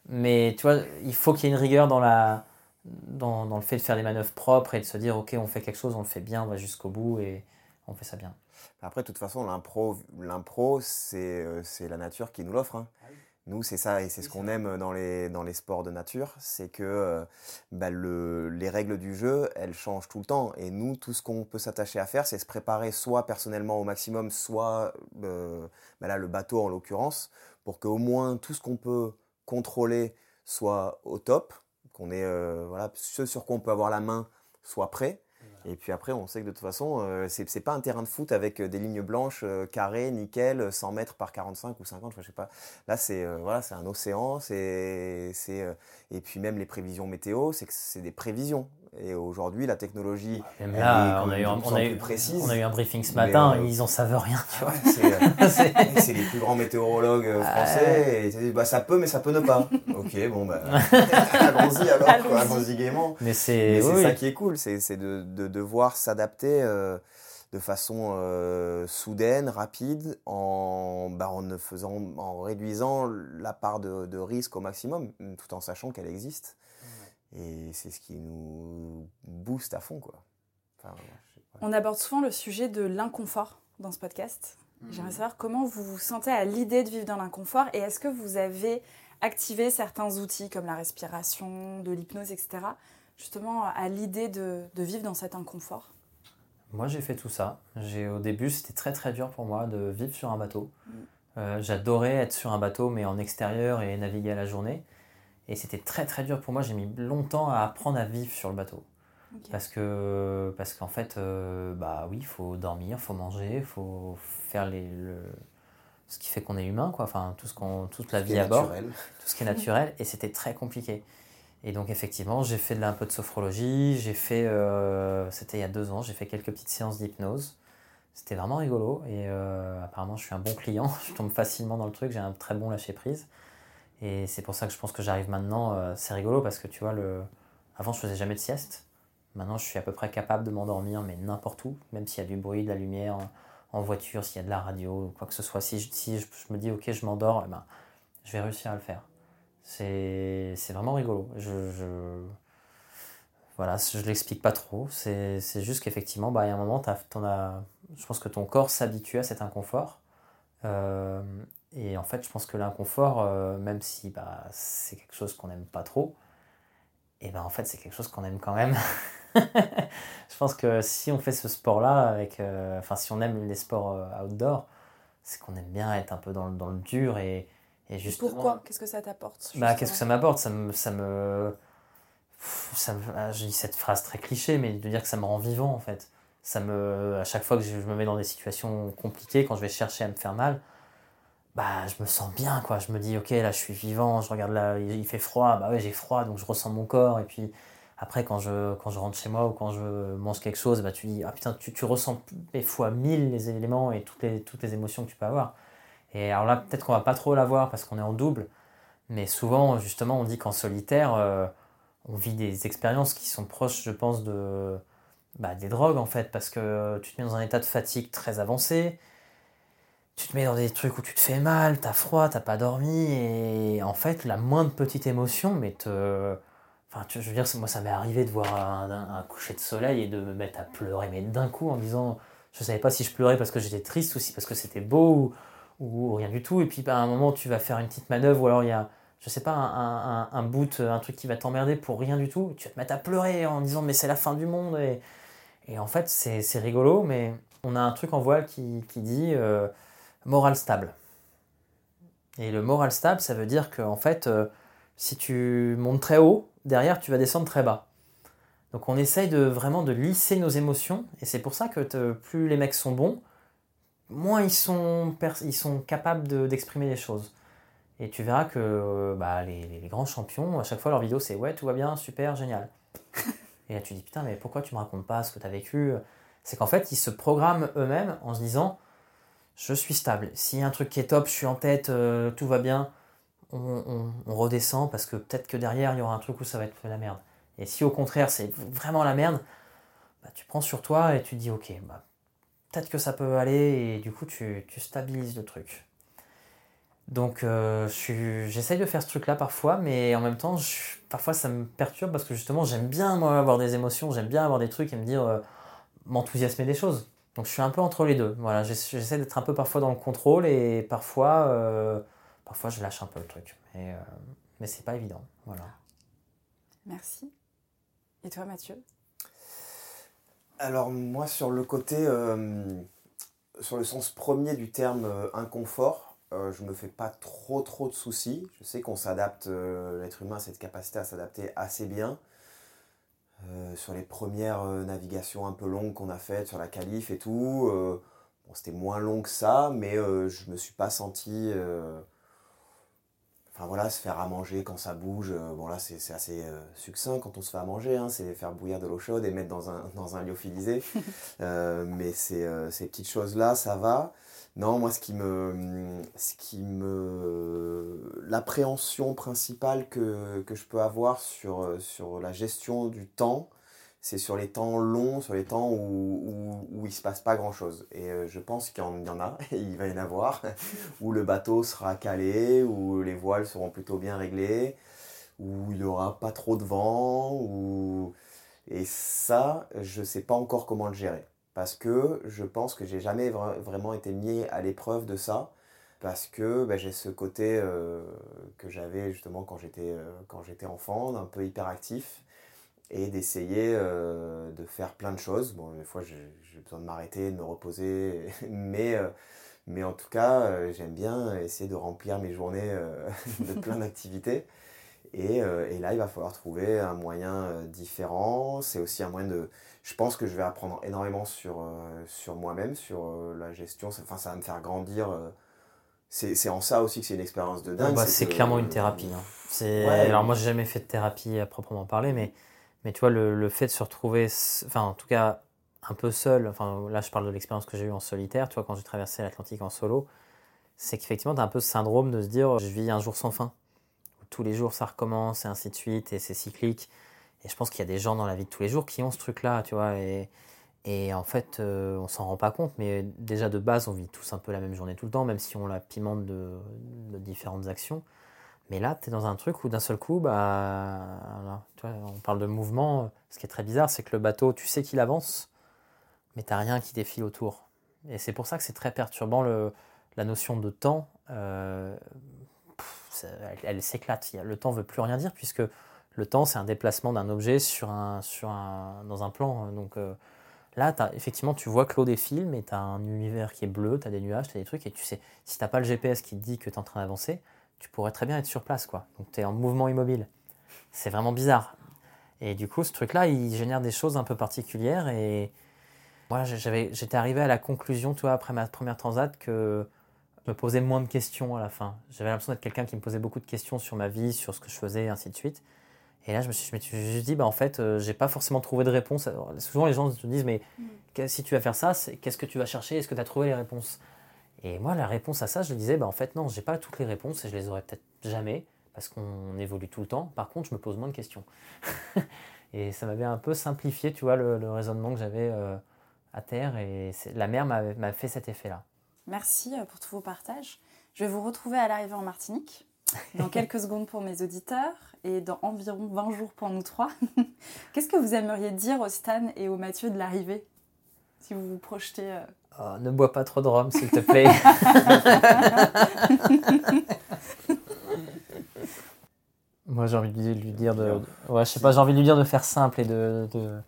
Mais tu vois, il faut qu'il y ait une rigueur dans, la, dans, dans, le fait de faire des manœuvres propres et de se dire, ok, on fait quelque chose, on le fait bien, on va jusqu'au bout et on fait ça bien. Après, de toute façon, l'impro, l'impro c'est, euh, c'est la nature qui nous l'offre. Hein. Nous, c'est ça, et c'est ce qu'on aime dans les, dans les sports de nature, c'est que euh, bah, le, les règles du jeu, elles changent tout le temps. Et nous, tout ce qu'on peut s'attacher à faire, c'est se préparer soit personnellement au maximum, soit euh, bah là, le bateau en l'occurrence, pour qu'au moins tout ce qu'on peut contrôler soit au top, qu'on ait euh, voilà, ce sur quoi on peut avoir la main soit prêt. Et puis après, on sait que de toute façon, euh, ce c'est pas un terrain de foot avec euh, des lignes blanches euh, carrées, nickel, 100 mètres par 45 ou 50, je sais pas. Là, c'est voilà, c'est un océan, c'est et puis même les prévisions météo, c'est que c'est des prévisions. Et aujourd'hui, la technologie. Même là, on a, eu un, on, a eu, on a eu un briefing ce matin, ils en savent rien, tu vois. c'est les plus grands météorologues français. Et dit, bah, ça peut, mais ça peut ne pas. ok, bon, bah, allons-y alors, allons-y gaiement. Mais c'est ça qui est cool, c'est de, de, devoir s'adapter euh, de façon euh, soudaine, rapide, en, bah, en, faisant, en réduisant la part de, de risque au maximum, tout en sachant qu'elle existe. Et c'est ce qui nous booste à fond, quoi. On aborde souvent le sujet de l'inconfort dans ce podcast. Mhm. J'aimerais savoir comment vous vous sentez à l'idée de vivre dans l'inconfort et est-ce que vous avez activé certains outils comme la respiration, de l'hypnose, etc., justement à l'idée de, de, vivre dans cet inconfort? Moi, j'ai fait tout ça. Au début, c'était très très dur pour moi de vivre sur un bateau. Mm. Euh, j'adorais être sur un bateau, mais en extérieur et naviguer à la journée. Et c'était très très dur pour moi, j'ai mis longtemps à apprendre à vivre sur le bateau. Parce que parce qu'en fait, euh, bah oui, il faut dormir, il faut manger, il faut faire les, le, ce qui fait qu'on est humain, quoi. Enfin, tout ce qu'on, toute la vie à bord, tout ce qui est naturel, et c'était très compliqué. Et donc effectivement, j'ai fait de, un peu de sophrologie, j'ai fait, euh, c'était il y a deux ans, j'ai fait quelques petites séances d'hypnose. C'était vraiment rigolo et euh, apparemment je suis un bon client, je tombe facilement dans le truc, j'ai un très bon lâcher prise. Et c'est pour ça que je pense que j'arrive maintenant, euh, c'est rigolo parce que tu vois, le... avant je faisais jamais de sieste. Maintenant je suis à peu près capable de m'endormir, mais n'importe où, même s'il y a du bruit, de la lumière, en voiture, s'il y a de la radio, quoi que ce soit. Si je, si je, me dis ok, je m'endors, eh ben, je vais réussir à le faire. C'est vraiment rigolo. Je, je... Voilà, je l'explique pas trop. C'est juste qu'effectivement, bah, a un moment, en as, je pense que ton corps s'habitue à cet inconfort. Euh, et en fait, je pense que l'inconfort, euh, même si bah, c'est quelque chose qu'on n'aime pas trop, et ben en fait, c'est quelque chose qu'on aime quand même. je pense que si on fait ce sport-là, avec, euh, enfin, si on aime les sports outdoor, c'est qu'on aime bien être un peu dans, dans le dur et, et Pourquoi? Qu'est-ce que ça t'apporte bah, Qu'est-ce que ça m'apporte? Ça me, ça me, ça me ah, je dis cette phrase très cliché, mais de dire que ça me rend vivant en fait. Ça me, à chaque fois que je me mets dans des situations compliquées, quand je vais chercher à me faire mal, bah je me sens bien quoi. Je me dis ok là je suis vivant, je regarde là il fait froid, bah ouais j'ai froid donc je ressens mon corps et puis après quand je quand je rentre chez moi ou quand je mange quelque chose, bah tu dis ah putain tu, tu ressens des fois mille les éléments et toutes les toutes les émotions que tu peux avoir. Et alors là, peut-être qu'on va pas trop l'avoir parce qu'on est en double, mais souvent, justement, on dit qu'en solitaire, euh, on vit des expériences qui sont proches, je pense, de, bah, des drogues en fait, parce que tu te mets dans un état de fatigue très avancé, tu te mets dans des trucs où tu te fais mal, t'as froid, t'as pas dormi, et en fait, la moindre petite émotion, mais te. Enfin, je veux dire, moi, ça m'est arrivé de voir un, coucher de soleil et de me mettre à pleurer, mais d'un coup, en disant, je savais pas si je pleurais parce que j'étais triste ou si parce que c'était beau, ou, ou rien du tout. Et puis bah, à un moment, tu vas faire une petite manœuvre ou alors il y a, je sais pas, un, un, un boot, un truc qui va t'emmerder pour rien du tout. Tu vas te mettre à pleurer en disant mais c'est la fin du monde. Et, et en fait, c'est rigolo, mais on a un truc en voile qui, dit euh, moral stable. Et le moral stable, ça veut dire que en fait, euh, si tu montes très haut, derrière, tu vas descendre très bas. Donc on essaye de vraiment de lisser nos émotions, et c'est pour ça que plus les mecs sont bons, moins ils sont, ils sont capables d'exprimer les choses. Et tu verras que euh, bah, les, les, grands champions, à chaque fois leur vidéo c'est ouais, tout va bien, super, génial. Et là tu dis putain, mais pourquoi tu me racontes pas ce que tu vécu? C'est qu'en fait, ils se programment eux-mêmes en se disant je suis stable. S'il y a un truc qui est top, je suis en tête, euh, tout va bien, on, redescend parce que peut-être que derrière il y aura un truc où ça va être la merde. Et si au contraire c'est vraiment la merde, bah, tu prends sur toi et tu dis ok, bah, peut-être que ça peut aller et du coup tu stabilises le truc. Donc euh, j'essaye de faire ce truc-là parfois, mais en même temps, parfois ça me perturbe parce que justement j'aime bien moi avoir des émotions, j'aime bien avoir des trucs et me dire, euh, m'enthousiasmer des choses. Donc je suis un peu entre les deux. Voilà, j'essaie d'être un peu parfois dans le contrôle et parfois, euh, parfois je lâche un peu le truc. Mais, mais c'est pas évident. Voilà. Merci. Et toi Mathieu? Alors moi sur le côté, euh, sur le sens premier du terme euh, inconfort, euh, je me fais pas trop trop de soucis. Je sais qu'on s'adapte, l'être humain a cette capacité à s'adapter assez bien. sur les premières navigations un peu longues qu'on a faites sur la calife et tout, c'était moins long que ça, mais je me suis pas senti Enfin voilà, se faire à manger quand ça bouge, euh, bon là c'est assez euh, succinct quand on se fait à manger, hein, c'est faire bouillir de l'eau chaude et mettre dans un, dans un lyophilisé. Euh, mais ces petites choses-là, ça va. Non, moi ce qui me. Ce qui me L'appréhension principale que, que, je peux avoir sur, sur la gestion du temps, c'est sur les temps longs, sur les temps où, où, où il se passe pas grand chose. Et euh, je pense qu'il y, en a, il va y en avoir, où le bateau sera calé, où les voiles seront plutôt bien réglées, où il n'y aura pas trop de vent, où... et ça, je ne sais pas encore comment le gérer. Parce que je pense que j'ai jamais vraiment été mis à l'épreuve de ça, parce que ben, j'ai ce côté euh, que j'avais justement quand j'étais euh, enfant, un peu hyperactif et d'essayer euh, de faire plein de choses. Bon, des fois, j'ai besoin de m'arrêter, de me reposer, mais, mais en tout cas, j'aime bien essayer de remplir mes journées de plein d'activités. Et, euh, et là, il va falloir trouver un moyen euh, différent. C'est aussi un moyen de. Je pense que je vais apprendre énormément sur, euh, sur moi-même, sur la gestion. Ça- Enfin, ça va me faire grandir. C'est en ça aussi que c'est une expérience de dingue. Bah, c'est que- clairement une thérapie. hein. Ouais. Alors moi, j'ai jamais fait de thérapie à proprement parler, mais, mais tu vois, le, le fait de se retrouver, enfin en tout cas, un peu seul, enfin là je parle de l'expérience que j'ai eue en solitaire, tu vois, quand j'ai traversé l'Atlantique en solo, c'est qu'effectivement, tu as un peu ce syndrome de se dire, je vis un jour sans fin. Tous les jours, ça recommence, et ainsi de suite, et c'est cyclique. Et je pense qu'il y a des gens dans la vie de tous les jours qui ont ce truc-là, tu vois, et, en fait, euh, on s'en rend pas compte, mais déjà de base, on vit tous un peu la même journée tout le temps, même si on la pimente de, différentes actions. Mais là, tu es dans un truc où d'un seul coup, bah, on parle de mouvement. Ce qui est très bizarre, c'est que le bateau, tu sais qu'il avance, mais tu rien qui défile autour. Et c'est pour ça que c'est très perturbant la notion de temps. euh, elle, s'éclate. Le temps veut plus rien dire puisque le temps, c'est un déplacement d'un objet sur un, sur un, dans un plan. Donc euh, là, effectivement, tu vois que l'eau défile, mais tu as un univers qui est bleu, tu as des nuages, tu as des trucs, et tu sais, si tu pas le GPS qui te dit que tu es en train d'avancer, tu pourrais très bien être sur place. quoi. Donc tu es en mouvement immobile. C'est vraiment bizarre. Et du coup, ce truc-là, il génère des choses un peu particulières. Et moi, j'étais arrivé à la conclusion, tu vois, après ma première transat, que me posais moins de questions à la fin. J'avais l'impression d'être quelqu'un qui me posait beaucoup de questions sur ma vie, sur ce que je faisais, et ainsi de suite. Et là, je me suis, je me suis juste dit, bah, en fait, euh, j'ai pas forcément trouvé de réponse. Alors, souvent, les gens te disent, mais que- si tu vas faire ça, qu'est-ce que tu vas chercher? Est-ce que tu as trouvé les réponses? Et moi, la réponse à ça, je disais, bah, en fait, non, j'ai pas toutes les réponses et je les aurai peut-être jamais parce qu'on évolue tout le temps. Par contre, je me pose moins de questions. et ça m'avait un peu simplifié, tu vois, le, le raisonnement que j'avais euh, à terre. Et la mer m'a fait cet effet-là. Merci euh, pour tous vos partages. Je vais vous retrouver à l'arrivée en Martinique dans quelques secondes pour mes auditeurs et dans environ 20 jours pour nous trois. Qu'est-ce que vous aimeriez dire au Stan et au Mathieu de l'arrivée Si vous vous projetez. euh, Oh, ne bois pas trop de rhum, s'il te plaît. Moi, j'ai envie de lui lui dire de. Ouais, je sais pas, j'ai envie de lui dire de faire simple et de. de,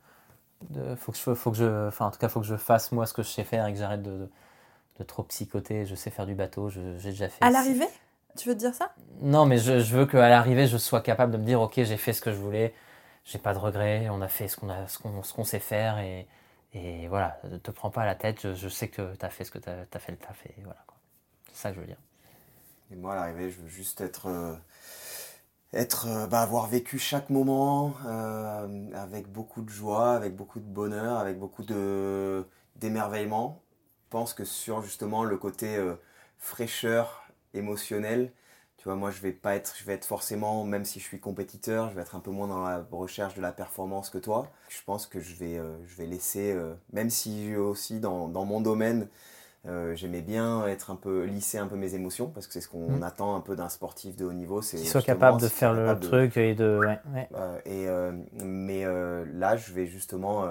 de- faut que je, faut que je, enfin, en tout cas, faut que je fasse moi ce que je sais faire et que j'arrête de, de, de trop psychoter. Je sais faire du bateau, je- j'ai déjà fait. À l'arrivée Tu veux te dire ça? Non, mais je, je veux qu'à l'arrivée, je sois capable de me dire, ok, j'ai fait ce que je voulais, j'ai pas de regrets, on a fait ce qu'on a, ce qu'on, ce qu'on sait faire et, et voilà, ne te prends pas la tête, je, je sais que tu as fait ce que tu as, fait le taf et voilà. C'est ça que je veux dire. Et moi, à l'arrivée, je veux juste être. euh, être euh, bah, avoir vécu chaque moment euh, avec beaucoup de joie, avec beaucoup de bonheur, avec beaucoup de d'émerveillement. Je pense que sur justement le côté euh, fraîcheur émotionnelle, tu vois, moi je vais pas être, je vais être forcément, même si je suis compétiteur, je vais être un peu moins dans la recherche de la performance que toi. Je pense que je vais, euh, je vais laisser, euh, même si aussi dans, dans mon domaine, euh, j'aimais bien être un peu lisser un peu mes émotions parce que c'est ce qu'on Mm. attend un peu d'un sportif de haut niveau. c'est Qu'il soit capable de faire le de- truc et de ouais, ouais, euh, et, euh, mais euh, là, je vais justement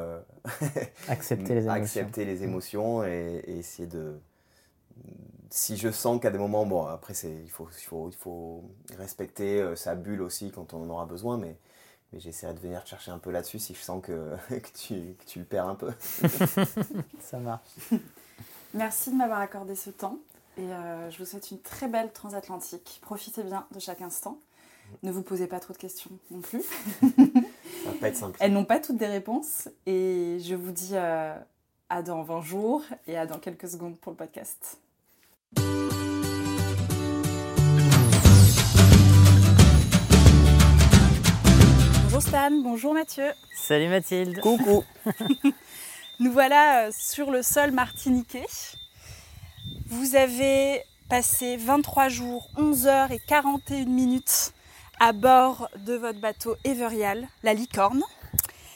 accepter les émotions. accepter les émotions et, et essayer de. Si je sens qu'à des moments, bon, après, c'est, il, faut, il, faut, il faut respecter sa bulle aussi quand on en aura besoin, mais, mais j'essaierai de venir te chercher un peu là-dessus si je sens que, que, tu, que tu le perds un peu. Ça marche. Merci de m'avoir accordé ce temps et euh, je vous souhaite une très belle transatlantique. Profitez bien de chaque instant. Ne vous posez pas trop de questions non plus. Ça va pas être simple. Elles n'ont pas toutes des réponses et je vous dis euh, à dans 20 jours et à dans quelques secondes pour le podcast. Bonjour Stan, bonjour Mathieu. Salut Mathilde. Coucou Nous voilà euh, sur le sol martiniquais. Vous avez passé 23 jours, 11 heures et 41 minutes à bord de votre bateau Everial, la licorne.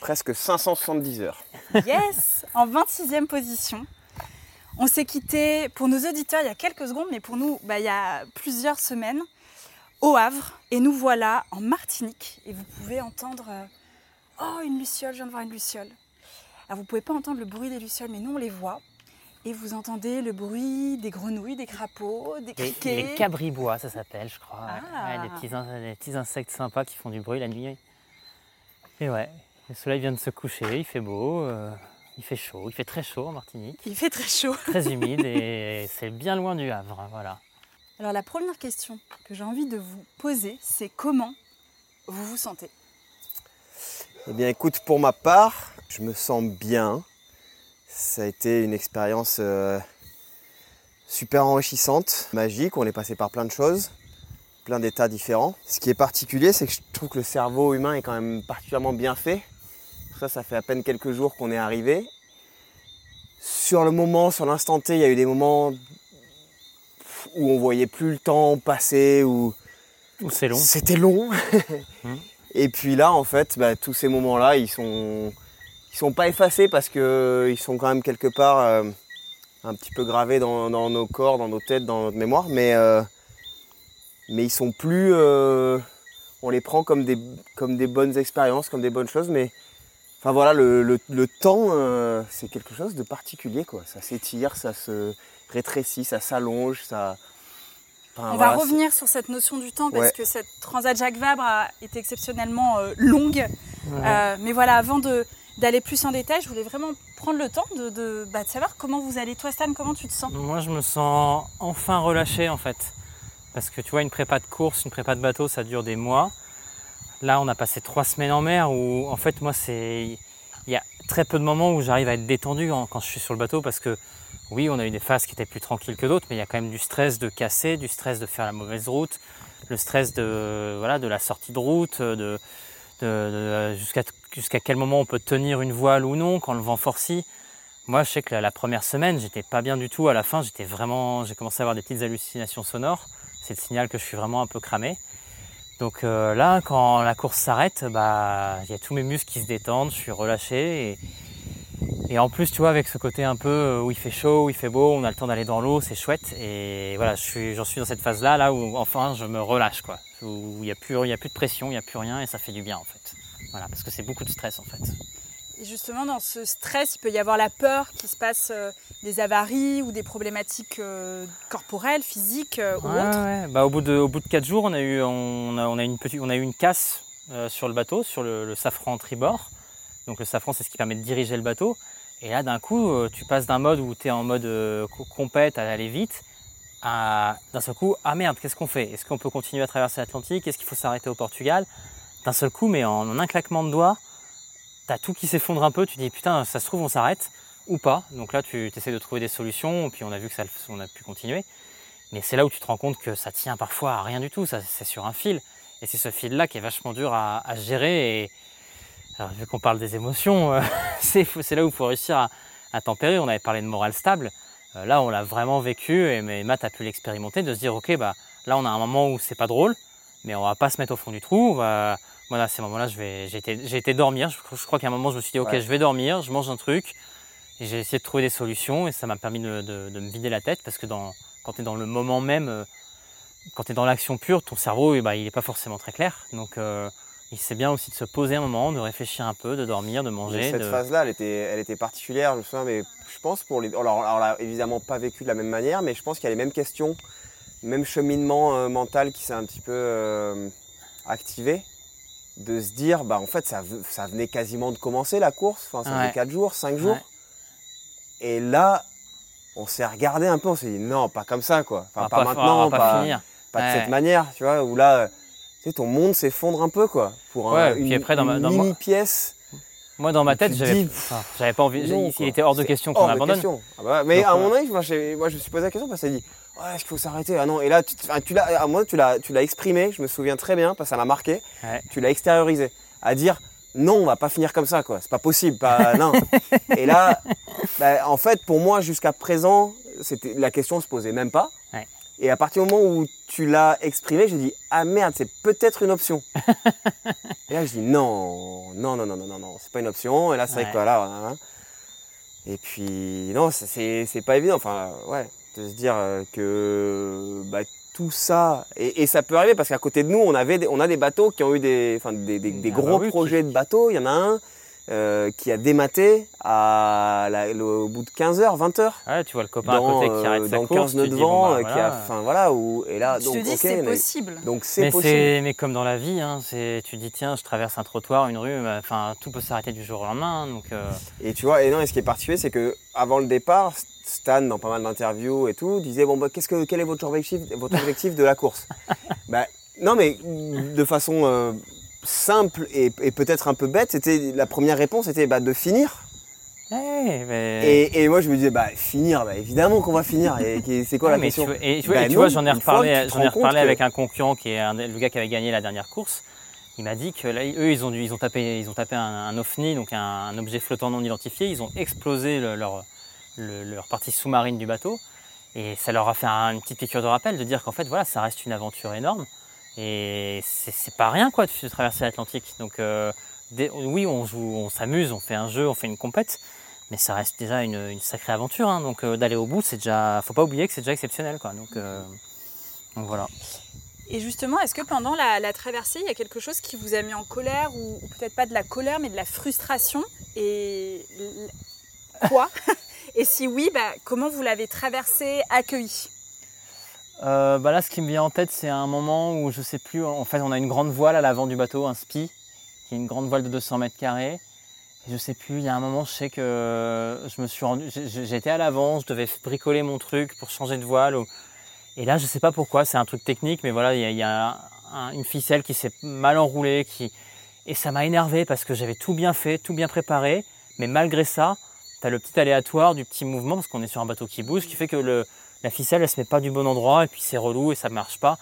Presque 570 heures. Yes En 26e position. On s'est quitté pour nos auditeurs il y a quelques secondes, mais pour nous, bah, il y a plusieurs semaines, au Havre. Et nous voilà en Martinique. Et vous pouvez entendre euh, Oh, une luciole, je viens de voir une luciole. Alors, vous ne pouvez pas entendre le bruit des lucioles, mais nous, on les voit. Et vous entendez le bruit des grenouilles, des crapauds, des criquets. les cabribois, ça s'appelle, je crois. Ah. Ouais, des, petits, des petits insectes sympas qui font du bruit la nuit. Et ouais, le soleil vient de se coucher, il fait beau, euh, il fait chaud, il fait très chaud en Martinique, Il fait très chaud. très humide et c'est bien loin du Havre. hein, Voilà. Alors la première question que j'ai envie de vous poser, c'est comment vous vous sentez? Eh bien, écoute, pour ma part, je me sens bien. Ça a été une expérience euh, super enrichissante, magique. On est passé par plein de choses, plein d'états différents. Ce qui est particulier, c'est que je trouve que le cerveau humain est quand même particulièrement bien fait. Ça, ça fait à peine quelques jours qu'on est arrivé. Sur le moment, sur l'instant T, il y a eu des moments où on voyait plus le temps passer, où c'est long. c'était long. Et puis là, en fait, bah, tous ces moments-là, ils sont, ils sont pas effacés parce que ils sont quand même quelque part euh, un petit peu gravés dans, dans nos corps, dans nos têtes, dans notre mémoire. Mais, euh, mais ils sont plus, euh, on les prend comme des, comme des bonnes expériences, comme des bonnes choses. Mais enfin voilà, le, le- le temps, euh, c'est quelque chose de particulier, quoi. Ça s'étire, ça se rétrécit, ça s'allonge, ça. enfin, On voilà, va revenir sur cette notion du temps parce Ouais. que cette Transat Jacques Vabre a été exceptionnellement euh, longue. Euh, mais voilà, avant de d'aller plus en détail, je voulais vraiment prendre le temps de, bah, savoir comment vous allez. Toi, Stan, comment tu te sens? Moi, je me sens enfin relâché en fait. Parce que tu vois, une prépa de course, une prépa de bateau, ça dure des mois. Là, on a passé trois semaines en mer où, en fait, moi, c'est. Il y a très peu de moments où j'arrive à être détendu en- quand je suis sur le bateau parce que, oui, on a eu des phases qui étaient plus tranquilles que d'autres, mais il y a quand même du stress de casser, du stress de faire la mauvaise route, le stress de, voilà, de la sortie de route, de- jusqu'à jusqu'à quel moment on peut tenir une voile ou non quand le vent forcit. Moi, je sais que la, première semaine, j'étais pas bien du tout. À la fin, j'étais vraiment, j'ai commencé à avoir des petites hallucinations sonores. C'est le signal que je suis vraiment un peu cramé. Donc euh, là, quand la course s'arrête, bah, il y a tous mes muscles qui se détendent, je suis relâché. Et, et en plus, tu vois, avec ce côté un peu euh, où il fait chaud, où il fait beau, on a le temps d'aller dans l'eau, c'est chouette. Et voilà, je suis, j'en suis dans cette phase-là, là où enfin je me relâche, quoi. Où il n'y a plus, y a plus de pression, il n'y a plus rien, et ça fait du bien en fait. Voilà, parce que c'est beaucoup de stress en fait. Et justement, dans ce stress, il peut y avoir la peur qu'il se passe euh, des avaries ou des problématiques euh, corporelles, physiques euh, ou Ouais, autres. ouais. Bah, au bout de au bout de quatre jours, on a eu on a, on a une petite on a eu une casse sur le bateau, sur le, le safran tribord. Donc le safran, c'est ce qui permet de diriger le bateau. Et là, d'un coup, tu passes d'un mode où tu es en mode co- compète, à aller vite, à d'un seul coup, ah merde, qu'est-ce qu'on fait? Est-ce qu'on peut continuer à traverser l'Atlantique? Est-ce qu'il faut s'arrêter au Portugal? D'un seul coup, mais en, un claquement de doigts, t'as tout qui s'effondre un peu. Tu dis putain, ça se trouve, on s'arrête ou pas. Donc là, tu essaies de trouver des solutions. Puis on a vu que ça, on a pu continuer. Mais c'est là où tu te rends compte que ça tient parfois à rien du tout, ça c'est sur un fil. Et c'est ce fil-là qui est vachement dur à, gérer. Et vu qu'on parle des émotions, euh, c'est là où il faut réussir à, tempérer. On avait parlé de morale stable. Euh, là, on l'a vraiment vécu et Matt a pu l'expérimenter, de se dire ok, bah là on a un moment où c'est pas drôle, mais on va pas se mettre au fond du trou. Voilà, à ces moments-là, j'ai été, dormir. Je, je crois qu'à un moment, je me suis dit ok, Ouais. je vais dormir, je mange un truc. Et j'ai essayé de trouver des solutions et ça m'a permis de, de- de me vider la tête parce que dans, quand tu es dans le moment même, euh, quand tu es dans l'action pure, ton cerveau, eh ben, il n'est pas forcément très clair. Donc, euh, il c'est bien aussi de se poser un moment, de réfléchir un peu, de dormir, de Mais manger. cette de- phase-là, elle était, elle était particulière, je me souviens, mais je pense pour les. Alors, alors, on l'a évidemment pas vécu de la même manière, mais je pense qu'il y a les mêmes questions, même cheminement euh, mental qui s'est un petit peu euh, activé. De se dire, bah en fait, ça, ça venait quasiment de commencer la course, enfin, ça Ouais. fait 4 jours, 5 jours. Ouais. Et là, on s'est regardé un peu, on s'est dit, non, pas comme ça, quoi. Enfin, pas, pas, maintenant, pas, pas, finir. pas de cette manière, tu vois, où là, euh, tu sais, ton monde s'effondre un peu, quoi. Pour un- une, après, dans ma- une dans moi- mini pièce. Moi, dans ma tête, te j'avais enfin, pas envie. Non, il était hors de question qu'on abandonne. question. Ah bah, mais Donc, à euh, mon avis, moi, je me suis posé la question parce que ça dit ouais, est-ce qu'il faut s'arrêter Ah non, et là, tu, l'as, à moi, tu l'as, tu l'as exprimé, je me souviens très bien parce que ça m'a marqué. Ouais. Tu l'as extériorisé. À dire non, on va pas finir comme ça, quoi. C'est pas possible, pas, non. et là, bah, en fait, pour moi, jusqu'à présent, c'était, la question se posait même pas. Ouais. Et à partir du moment où tu l'as exprimé, j'ai dit ah merde, c'est peut-être une option. et là, je dis non, non, non, non, non, non, non, c'est pas une option. Et là, c'est vrai Ouais. que voilà, voilà. Et puis, non, c'est c'est pas évident. Enfin, ouais, de se dire euh, que bah, tout ça. Et, et ça peut arriver parce qu'à côté de nous, on, avait des- on a des bateaux qui ont eu des, enfin, des, des- des Ah bah gros oui, projets de bateaux. Il y en a un euh, qui a dématé à la- le- au bout de 15 heures, 20 heures. Ouais, tu vois le copain Dans, à côté qui arrête euh, sa dans course. 15 tu nœuds de bon, vent, bah, euh, qui a, enfin voilà, où, et là, Je donc, te dis, c'est mais- possible. donc c'est Mais, possible. c'est- mais comme dans la vie, hein, c'est- tu dis tiens, je traverse un trottoir, une rue, bah, enfin tout peut s'arrêter du jour au lendemain. hein, Donc, euh, Et tu vois, et non, et ce qui est particulier, c'est que avant le départ, Stan, dans pas mal d'interviews et tout, disait bon bah qu'est-ce que quel est votre objectif, votre objectif de la course? Bah non, mais de façon euh, simple et, peut-être un peu bête, c'était la première réponse était bah, de finir. et, moi je me disais bah finir, bah, évidemment qu'on va finir. Et c'est quoi la question Et tu vois, bah, j'en ai reparlé, j'en ai reparlé avec un concurrent qui est le gars qui avait gagné la dernière course. Il m'a dit que là, eux, ils ont, ils ont tapé, ils ont tapé un, OVNI, donc un, objet flottant non identifié. Ils ont explosé leur, leur partie sous-marine du bateau. Et ça leur a fait une petite piqûre de rappel de dire qu'en fait, voilà, ça reste une aventure énorme. Et c'est pas rien, quoi, de traverser l'Atlantique. Donc, euh, oui, on joue, on s'amuse, on fait un jeu, on fait une compète. Mais ça reste déjà une, sacrée aventure. Hein. donc, euh, d'aller au bout, c'est déjà. Faut pas oublier que c'est déjà exceptionnel, quoi. Donc, euh, donc voilà. Et justement, est-ce que pendant la, traversée, il y a quelque chose qui vous a mis en colère, ou, ou peut-être pas de la colère, mais de la frustration? Et quoi? Et si oui, bah, comment vous l'avez traversé, accueilli euh, bah Là, ce qui me vient en tête, c'est un moment où je sais plus. En fait, on a une grande voile à l'avant du bateau, un spi, qui est une grande voile de 200 mètres carrés. Et je sais plus, il y a un moment, je sais que je me suis rendu. J'étais à l'avant, je devais bricoler mon truc pour changer de voile. Et là, je sais pas pourquoi, c'est un truc technique, mais voilà, il y a, une ficelle qui s'est mal enroulée, qui... et ça m'a énervé parce que j'avais tout bien fait, tout bien préparé, mais malgré ça, tu as le petit aléatoire du petit mouvement, parce qu'on est sur un bateau qui bouge, qui fait que le, la ficelle, elle se met pas du bon endroit, et puis c'est relou, et ça marche pas.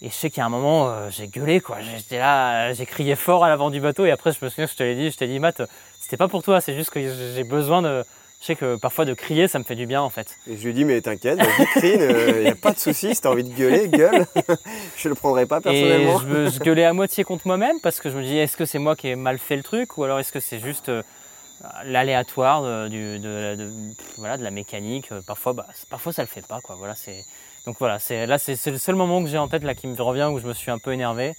Et je sais qu'il y a un moment, euh, j'ai gueulé, quoi. J'étais là, j'ai crié fort à l'avant du bateau, et après, je me souviens que je te l'ai dit, je t'ai dit, Matt, c'était pas pour toi, c'est juste que j'ai besoin de. Je sais que parfois de crier, ça me fait du bien en fait. Et je lui ai dit, mais t'inquiète, vas-y, crie, il n'y a pas de souci, si t'as envie de gueuler, gueule. je le prendrai pas personnellement. Et je, gueulais à moitié contre moi-même parce que je me dis, est-ce que c'est moi qui ai mal fait le truc ou alors est-ce que c'est juste euh, l'aléatoire de, de, voilà, de la mécanique. Euh, parfois, bah, parfois ça le fait pas. Quoi. Voilà, c'est... Donc voilà, c'est, là c'est, le seul moment que j'ai en tête là, qui me revient où je me suis un peu énervé.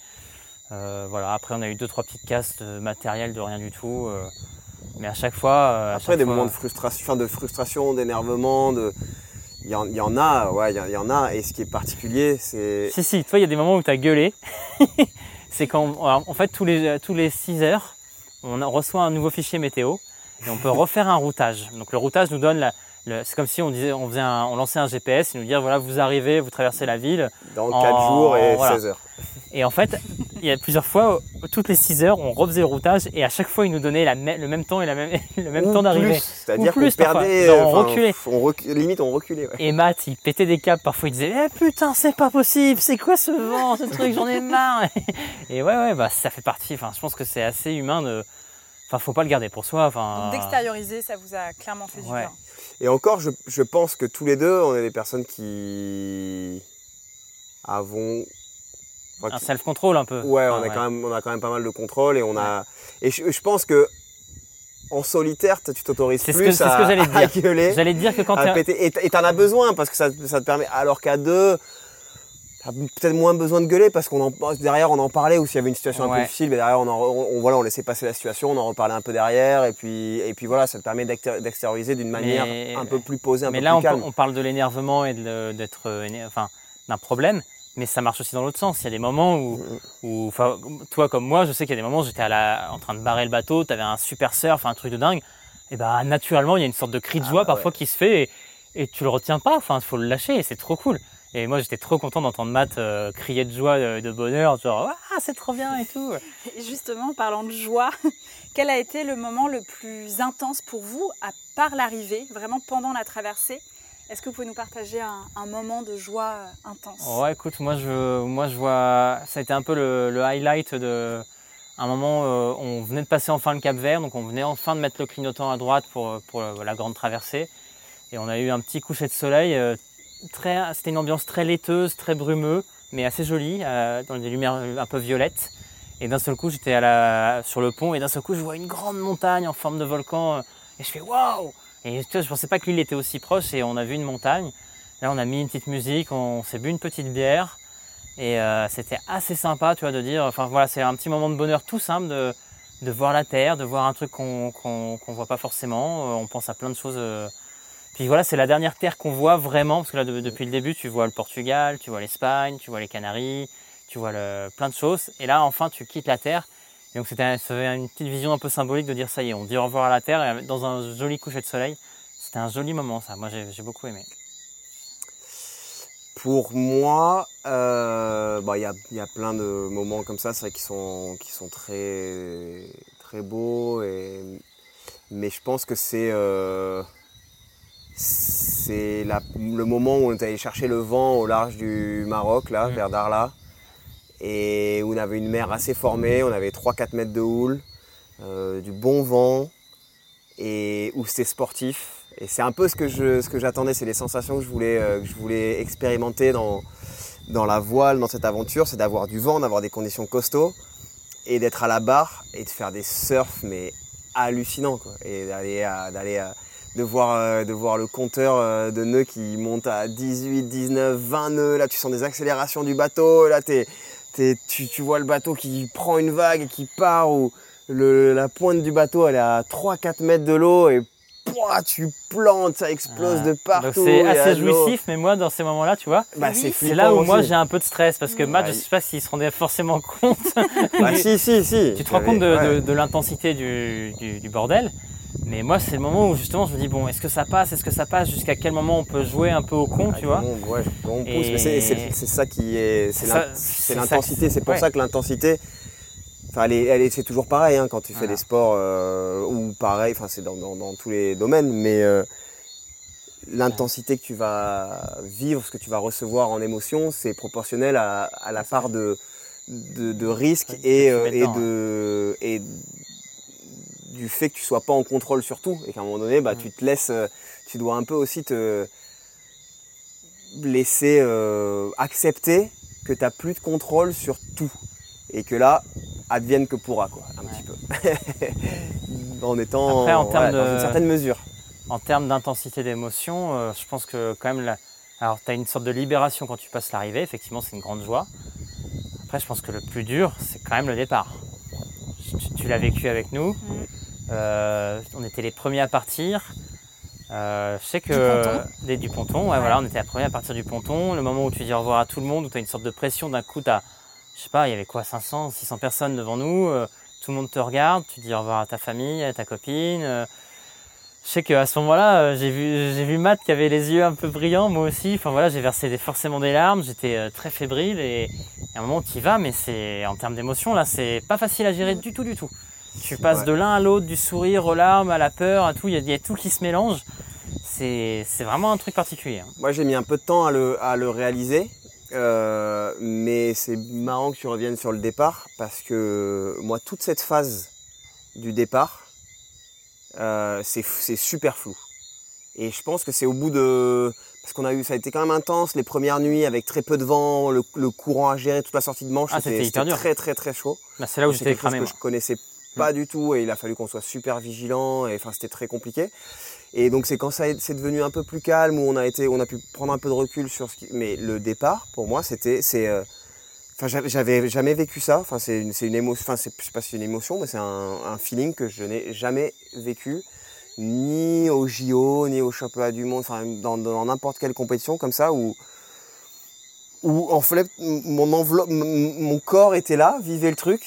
Euh, voilà, après on a eu deux trois petites casses de matériel de rien du tout. Euh, mais à chaque fois. après des moments de frustration, de frustration, d'énervement, de. Il y, en, y en a, ouais, il y, en a. Et ce qui est particulier, c'est. Si, si, toi, il y a des moments où tu as gueulé. c'est quand, en fait, tous les, tous les 6 heures, on reçoit un nouveau fichier météo et on peut refaire un routage. Donc le routage nous donne la, c'est comme si on disait, on faisait on lançait un GPS et nous dire voilà vous arrivez, vous traversez la ville dans 4 jours et 16 heures. Et en fait, il y a plusieurs fois, toutes les 6 heures, on refaisait le routage et à chaque fois, il nous donnait la le même temps et la même, le même temps d'arrivée. C'est-à-dire qu'on perdait, on reculait. On limite, on reculait. Et Matt, il pétait des câbles. Parfois, il disait eh, putain, c'est pas possible, c'est quoi ce vent, ce truc, j'en ai marre. Et ouais, ouais, bah ça fait partie. Enfin, je pense que c'est assez humain de Enfin, faut pas le garder pour soi. Enfin, d'extérioriser, ça vous a clairement fait du bien. Et encore, je, je, pense que tous les deux, on est des personnes qui avons un self-control un peu. Ouais, on, a Quand même, on a quand même pas mal de contrôle et on a. Et je, pense que en solitaire, tu t'autorises plus ce que, à, ce que j'allais dire. J'allais dire que quand tu et t'en as besoin parce que ça, ça te permet. Alors qu'à deux, peut-être moins besoin de gueuler parce qu'on en, derrière on en parlait ou s'il y avait une situation un peu difficile, mais derrière on, on, voilà, on laissait passer la situation, on en reparlait un peu derrière et puis, et puis voilà, ça te permet d'extérioriser d'une manière un peu plus posée, un mais peu là, plus calme. on, parle de l'énervement et d'être, enfin, d'un problème, mais ça marche aussi dans l'autre sens. Il y a des moments où, où toi comme moi, je sais qu'il y a des moments où j'étais en train de barrer le bateau, tu avais un super surf, un truc de dingue, et bah naturellement il y a une sorte de cri de ah joie parfois qui se fait et, et tu le retiens pas, enfin il faut le lâcher et c'est trop cool. Et moi, j'étais trop content d'entendre Matt euh, crier de joie, de, bonheur, genre ah c'est trop bien et tout. Et justement, parlant de joie, quel a été le moment le plus intense pour vous, à part l'arrivée, vraiment pendant la traversée? Est-ce que vous pouvez nous partager un, moment de joie euh, intense? Ouais, écoute, moi je, moi je vois, ça a été un peu le, highlight de un moment, euh, on venait de passer enfin le Cap Vert, donc on venait enfin de mettre le clignotant à droite pour, pour la grande traversée. Et on a eu un petit coucher de soleil c'était une ambiance très laiteuse, très brumeux, mais assez jolie, euh, dans des lumières un peu violettes. Et d'un seul coup, j'étais sur le pont et d'un seul coup, je vois une grande montagne en forme de volcan. Et je fais waouh Et tu vois, je pensais pas que l'île était aussi proche et on a vu une montagne. Là, on a mis une petite musique, on s'est bu une petite bière. Et euh, c'était assez sympa, tu vois, de dire. Enfin voilà, c'est un petit moment de bonheur tout simple de, de voir la terre, de voir un truc qu'on ne voit pas forcément. Euh, on pense à plein de choses puis voilà, c'est la dernière terre qu'on voit vraiment, parce que là, depuis le début, tu vois le Portugal, tu vois l'Espagne, tu vois les Canaries, tu vois le, plein de choses. Et là, enfin, tu quittes la terre. Et donc, c'était une petite vision un peu symbolique de dire ça y est, on dit au revoir à la terre et dans un joli coucher de soleil. C'était un joli moment, ça. Moi, j'ai beaucoup aimé. Pour moi, euh, bah, il y, a, y, a, plein de moments comme ça, vrai qui sont, qui sont très, très beaux. Mais je pense que c'est euh, c'est le moment où on est allé chercher le vent au large du Maroc, là, mmh. vers Darla, et où on avait une mer assez formée, on avait 3-4 mètres de houle, euh, du bon vent, et où c'était sportif. Et c'est un peu ce que, je, ce que j'attendais, c'est les sensations que je voulais, euh, que je voulais expérimenter dans, dans la voile, dans cette aventure, c'est d'avoir du vent, d'avoir des conditions costauds, et d'être à la barre et de faire des surfs, mais hallucinants, quoi. Et d'aller d'aller de voir, euh, de voir le compteur euh, de nœuds qui monte à 18, 19, 20 nœuds. Là, tu sens des accélérations du bateau. Là, tu, tu, vois le bateau qui prend une vague et qui part, ou le, la pointe du bateau, elle est à 3-4 mètres de l'eau et tu plantes, ça explose de partout. C'est assez jouissif, mais moi, dans ces moments-là, tu vois, bah, c'est là où moi j'ai un peu de stress parce que Matt, bah, je sais pas s'il se rendait forcément compte. bah, si, si, si. Tu te rends compte de, l'intensité du, du, bordel. Mais moi, c'est le moment où justement je me dis bon, est-ce que ça passe? Est-ce que ça passe? Jusqu'à quel moment on peut jouer un peu au con, tu vois? Ouais, on pousse. C'est ça qui est. C'est l'intensité. C'est pour ça que l'intensité, elle c'est toujours pareil hein, quand tu fais des sports euh, ou pareil, enfin, c'est dans, tous les domaines, mais euh, l'intensité que tu vas vivre, ce que tu vas recevoir en émotion, c'est proportionnel à, la part de, de, risque et, euh, et, de, et du fait que tu sois pas en contrôle sur tout et qu'à un moment donné, bah, tu te laisses, tu dois un peu aussi te laisser accepter que tu n'as plus de contrôle sur tout et que là, advienne que pourra, quoi, un petit peu. en étant Après, dans une certaine mesure. En termes d'intensité d'émotion, euh, je pense que quand même, alors tu as une sorte de libération quand tu passes l'arrivée, effectivement, c'est une grande joie. Après, je pense que le plus dur, c'est quand même le départ. Tu, l'as vécu avec nous. Euh, on était les premiers à partir. Euh, je sais que du ponton, du ponton ouais, voilà, on était les premiers à partir du ponton. Le moment où tu dis au revoir à tout le monde, où tu as une sorte de pression, d'un coup, tu as je sais pas, il y avait quoi, 500, 600 personnes devant nous, euh, tout le monde te regarde, tu dis au revoir à ta famille, à ta copine. Euh. je sais qu'à ce moment-là, j'ai vu, j'ai vu Matt qui avait les yeux un peu brillants, moi aussi. Enfin voilà, j'ai versé forcément des larmes, j'étais très fébrile et, à un moment tu y vas, mais c'est en termes d'émotion là, c'est pas facile à gérer du tout, du tout. Tu passes de l'un à l'autre, du sourire aux larmes, à la peur, à tout, il y, a tout qui se mélange. C'est, vraiment un truc particulier. Hein. Moi j'ai mis un peu de temps à le, à le réaliser. Euh, mais c'est marrant que tu reviennes sur le départ parce que moi, toute cette phase du départ, euh, c'est super flou. Et je pense que c'est au bout de. Parce qu'on a eu. Ça a été quand même intense, les premières nuits avec très peu de vent, le, courant à gérer, toute la sortie de manche. Ah, c'était très, très, très chaud. Bah, c'est là où j'étais cramé. que je connaissais pas du tout et il a fallu qu'on soit super vigilant et c'était très compliqué. Et donc c'est quand ça c'est devenu un peu plus calme où on a été, on a pu prendre un peu de recul sur ce qui. Mais le départ, pour moi, c'était, c'est, euh, enfin j'avais jamais vécu ça. Enfin c'est une, émotion. Enfin c'est, pas si c'est une émotion, mais c'est un, un, feeling que je n'ai jamais vécu ni au JO, ni au championnat du monde, enfin dans n'importe quelle compétition comme ça où où en fait mon enveloppe, mon corps était là, vivait le truc,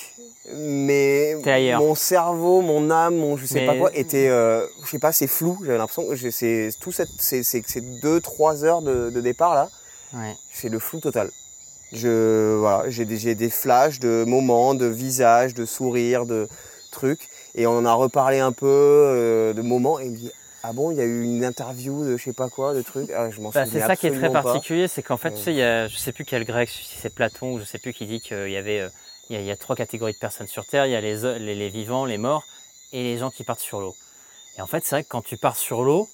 mais mon cerveau, mon âme, mon je sais pas quoi était, euh, je sais pas, c'est flou. J'avais l'impression que c'est tout cette, c'est ces deux trois heures de, de départ là, ouais. c'est le flou total. Je voilà, j'ai des, des flashs de moments, de visages, de sourires, de trucs, et on en a reparlé un peu euh, de moments et il me dit ah bon, il y a eu une interview de je sais pas quoi, de trucs. Ah, je m'en bah, C'est ça qui est très particulier, c'est qu'en fait, tu sais, il y a, je sais plus quel grec, si c'est Platon ou je sais plus qui dit qu'il y avait euh, il y, a, trois catégories de personnes sur Terre. Il y a les, les, vivants, les morts et les gens qui partent sur l'eau. Et en fait, c'est vrai que quand tu pars sur l'eau,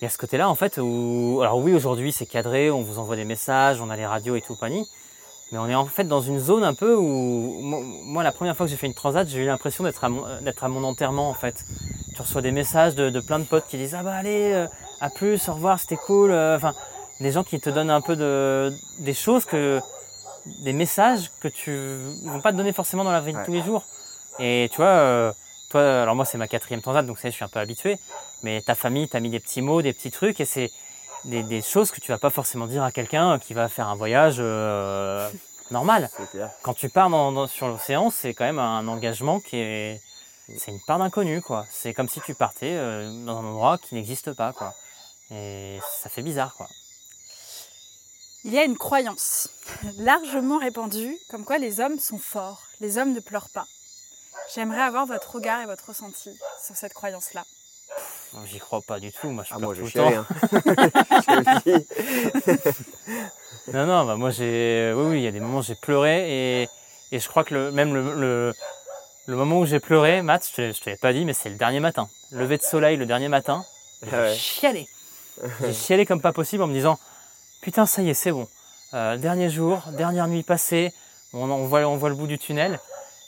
il y a ce côté-là, en fait, où... Alors oui, aujourd'hui, c'est cadré, on vous envoie des messages, on a les radios et tout, panique. Mais on est en fait dans une zone un peu où... Moi, la première fois que j'ai fait une transat, j'ai eu l'impression d'être à, mon... à mon enterrement, en fait. Tu reçois des messages de, plein de potes qui disent « Ah bah allez, euh, à plus, au revoir, c'était cool. Euh, enfin, des gens qui te donnent un peu de... des choses que des messages que tu ne vont pas te donner forcément dans la vie de tous les jours. Et tu vois, euh, toi, alors moi c'est ma quatrième transat, donc je suis un peu habitué, mais ta famille t'a mis des petits mots, des petits trucs, et c'est des, choses que tu vas pas forcément dire à quelqu'un qui va faire un voyage euh, normal. Quand tu pars sur l'océan, c'est quand même un engagement qui est, c'est une part d'inconnu, quoi. C'est comme si tu partais euh, dans un endroit qui n'existe pas, quoi. Et ça fait bizarre, quoi. Il y a une croyance largement répandue comme quoi les hommes sont forts, les hommes ne pleurent pas. J'aimerais avoir votre regard et votre ressenti sur cette croyance-là. J'y crois pas du tout, moi je Ah, pleure moi, je tout le temps. hein. Je. Non, non, bah moi j'ai. Oui, oui, il y a des moments où j'ai pleuré et, et je crois que le, même le, le, le moment où j'ai pleuré, Matt, je te, l'ai pas dit, mais c'est le dernier matin. Levé de soleil le dernier matin, j'ai Ah ouais. chialé. J'ai chialé comme pas possible en me disant Putain, ça y est, c'est bon. Euh, dernier jour, dernière nuit passée, on, on voit, on voit le bout du tunnel.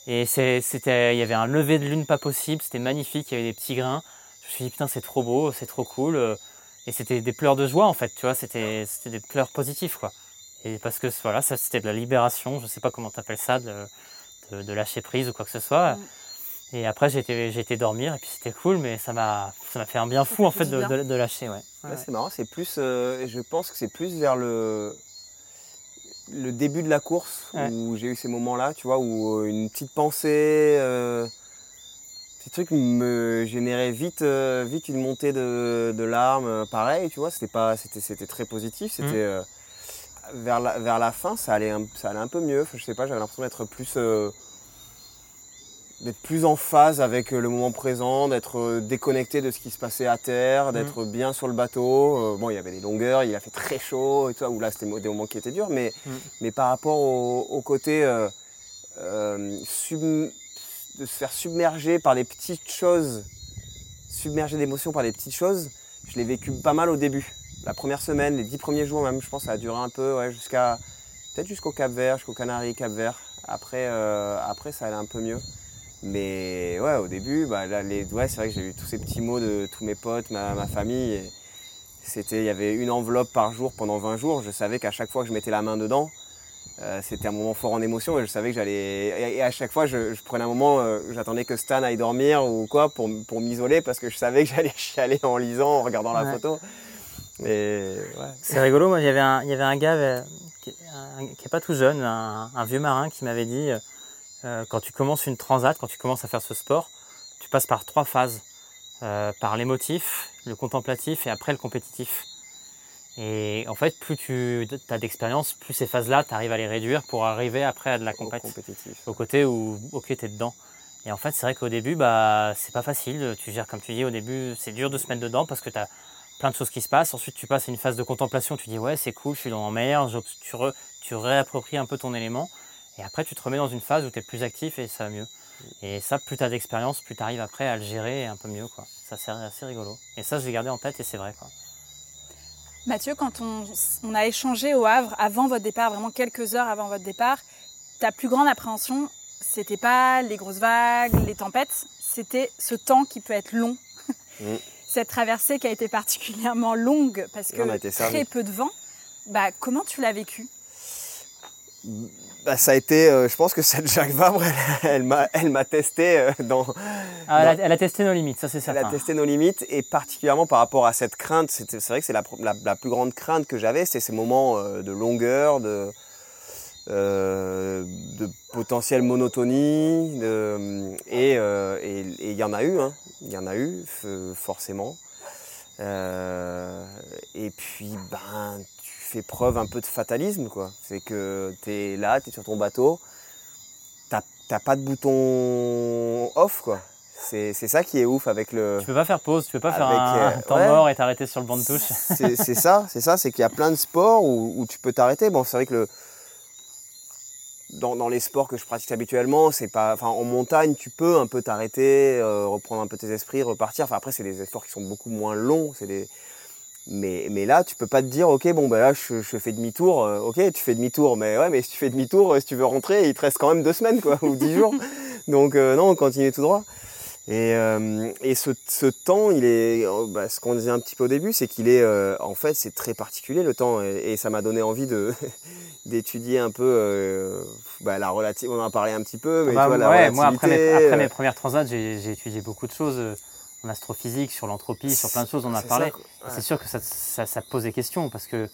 Et c'était, il y avait un lever de lune pas possible, c'était magnifique, il y avait des petits grains. Je me suis dit, putain, c'est trop beau, c'est trop cool. euh, Et c'était des pleurs de joie, en fait, tu vois, c'était, c'était des pleurs positifs, quoi. Et parce que, voilà, ça, c'était de la libération, je sais pas comment t'appelles ça, de, de, de lâcher prise ou quoi que ce soit. Mm. Et après, j'ai été, j'ai été dormir, et puis c'était cool, mais ça m'a, ça m'a fait un bien fou, en fait, de, de- de lâcher, ouais. Ouais, Ouais, c'est marrant, c'est plus. euh, je pense que c'est plus vers le le début de la course Ouais. où j'ai eu ces moments-là, tu vois, où euh, une petite pensée, euh, petit truc me générait vite, euh, vite une montée de, de larmes. euh, Pareil, tu vois, c'était pas, c'était, c'était très positif. C'était Mhm. euh, vers la vers la fin, ça allait, un, ça allait un peu mieux. Enfin, je sais pas, j'avais l'impression d'être plus euh, d'être plus en phase avec le moment présent, d'être déconnecté de ce qui se passait à terre, d'être bien sur le bateau. Euh, bon, il y avait des longueurs, il a fait très chaud et tout ça, où là c'était des moments qui étaient durs, mais, Mm. mais par rapport au, au côté sub- de se faire submerger par les petites choses, submerger d'émotions par les petites choses, je l'ai vécu pas mal au début. La première semaine, les dix premiers jours même, je pense, ça a duré un peu, ouais, jusqu'à peut-être jusqu'au Cap Vert, jusqu'au Canaries, Cap Vert. Après, euh, après, ça allait un peu mieux. Mais ouais, au début, bah, là, ouais, c'est vrai que j'ai eu tous ces petits mots de tous mes potes, ma, famille. C'était, il y avait une enveloppe par jour pendant 20 jours. Je savais qu'à chaque fois que je mettais la main dedans, euh, c'était un moment fort en émotion et je savais que j'allais. Et, à chaque fois, je, je prenais un moment, euh, j'attendais que Stan aille dormir ou quoi pour, m'isoler parce que je savais que j'allais chialer en lisant, en regardant la photo. Ouais. C'est rigolo, moi il y avait un, il y avait un gars euh, qui, un- qui est pas tout jeune, un, un vieux marin qui m'avait dit euh, euh, quand tu commences une transat, quand tu commences à faire ce sport, tu passes par trois phases. Euh, par l'émotif, le contemplatif et après le compétitif. Et en fait, plus tu as d'expérience, plus ces phases-là, tu arrives à les réduire pour arriver après à de la au compétition compétitif. au côté où ok t'es dedans. Et en fait c'est vrai qu'au début bah c'est pas facile. Tu gères comme tu dis au début c'est dur de se mettre dedans parce que tu as plein de choses qui se passent. Ensuite tu passes à une phase de contemplation. Tu dis ouais c'est cool je suis dans mer tu, re- tu réappropries un peu ton élément. Et après tu te remets dans une phase où tu es plus actif et ça va mieux. Et ça plus tu as d'expérience plus tu arrives après à le gérer un peu mieux quoi. Ça c'est assez rigolo. Et ça je l'ai gardé en tête et c'est vrai quoi Mathieu, quand on, on a échangé au Havre avant votre départ, vraiment quelques heures avant votre départ, ta plus grande appréhension, c'était pas les grosses vagues, les tempêtes, c'était ce temps qui peut être long. Mm. Cette traversée qui a été particulièrement longue parce que servi. très peu de vent. Bah, comment tu l'as vécu? Bah, ça a été, euh, je pense que cette Jacques Vabre, elle, elle m'a, elle m'a testé euh, dans, Ah, elle, a, elle a testé nos limites ça c'est Elle certain a testé nos limites et particulièrement par rapport à cette crainte, c'est vrai que c'est la, pr- la- la plus grande crainte que j'avais, c'est ces moments euh, de longueur, de, de potentielle monotonie, de- et il y en a eu, hein. il y en a eu forcément. Et puis ben tu fais preuve un peu de fatalisme quoi. C'est que tu es là, tu es sur ton bateau, t'as pas de bouton off quoi. C'est ça qui est ouf avec le. tu peux pas faire pause tu peux pas faire un, euh, un temps ouais. mort et t'arrêter sur le banc de touche C'est c'est ça, c'est ça, c'est qu'il y a plein de sports où, où tu peux t'arrêter. Bon, c'est vrai que le, dans, dans les sports que je pratique habituellement, c'est pas, enfin, en montagne, tu peux un peu t'arrêter, euh, reprendre un peu tes esprits, repartir. Enfin, après, c'est des efforts qui sont beaucoup moins longs. C'est des, mais, mais là, tu peux pas te dire, ok, bon, ben là, je, je fais demi-tour. euh, ok, tu fais demi-tour, mais ouais, mais si tu fais demi-tour, euh, si tu veux rentrer, il te reste quand même deux semaines, quoi, ou dix jours. Donc euh, non, on continue tout droit. Et, euh, et ce, ce temps, il est, bah, ce qu'on disait un petit peu au début, c'est qu'il est, en fait, c'est très particulier le temps, et, et ça m'a donné envie de d'étudier un peu bah, la relative. On en a parlé un petit peu, mais Bah, tu vois, la ouais, moi après mes, après mes premières transats, j'ai étudié beaucoup de choses en astrophysique, sur l'entropie, sur plein de choses, on a c'est parlé. C'est sûr que ça, ça, ça pose des questions parce que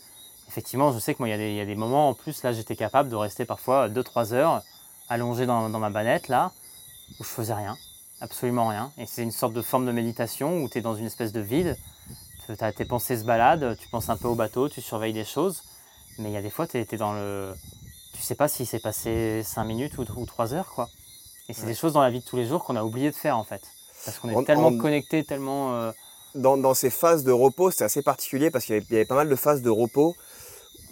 effectivement, je sais que moi, il y, a des- il y a des moments en plus, là, j'étais capable de rester parfois 2-3 heures allongé dans, dans ma banette, là, où je faisais rien, absolument rien. Et c'est une sorte de forme de méditation où tu es dans une espèce de vide, t'as- tes pensées se baladent, tu penses un peu au bateau, tu surveilles des choses. Mais il y a des fois, tu es, dans le. Tu sais pas si c'est passé 5 minutes ou, 3 heures, quoi. Et c'est des choses dans la vie de tous les jours qu'on a oublié de faire, en fait. Parce qu'on est tellement connecté, tellement. Euh, dans, ces phases de repos, c'est assez particulier parce qu'il y, avait pas mal de phases de repos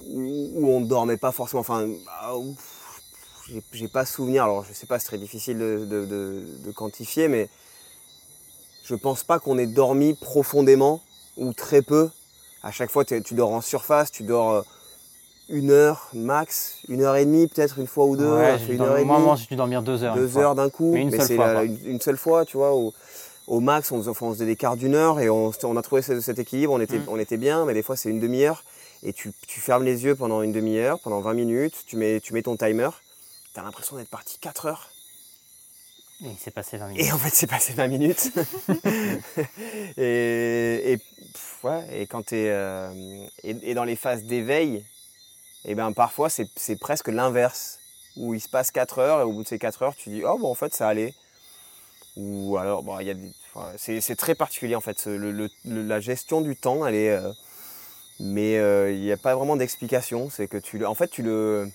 où, on ne dormait pas forcément. Enfin, bah, j'ai pas souvenir. Alors, je sais pas, c'est très difficile de, quantifier, mais je pense pas qu'on ait dormi profondément ou très peu. À chaque fois, tu dors en surface, tu dors euh, une heure max, une heure et demie, peut-être une fois ou deux. Ouais, une heure et demie. j'ai dû dormir deux heures. Deux heures d'un coup, mais, c'est une, seule fois, tu vois. au max, on faisait, des quarts d'une heure et on, a trouvé cet, équilibre, on était, mm. on était bien, mais des fois c'est une demi-heure et tu, fermes les yeux pendant une demi-heure, pendant 20 minutes, tu mets, tu mets ton timer, tu as l'impression d'être parti 4 heures. Et il s'est passé 20 minutes. Et en fait, c'est passé 20 minutes. et, et, quand tu es. Euh, et, dans les phases d'éveil, et ben parfois, c'est presque l'inverse. Où il se passe 4 heures et au bout de ces 4 heures, tu dis Oh, bon, en fait, ça allait. Ou alors, bon, il y a c'est très particulier en fait. Le, la gestion du temps, elle est. Euh, mais euh, il n'y a pas vraiment d'explication. C'est que tu En fait, tu le.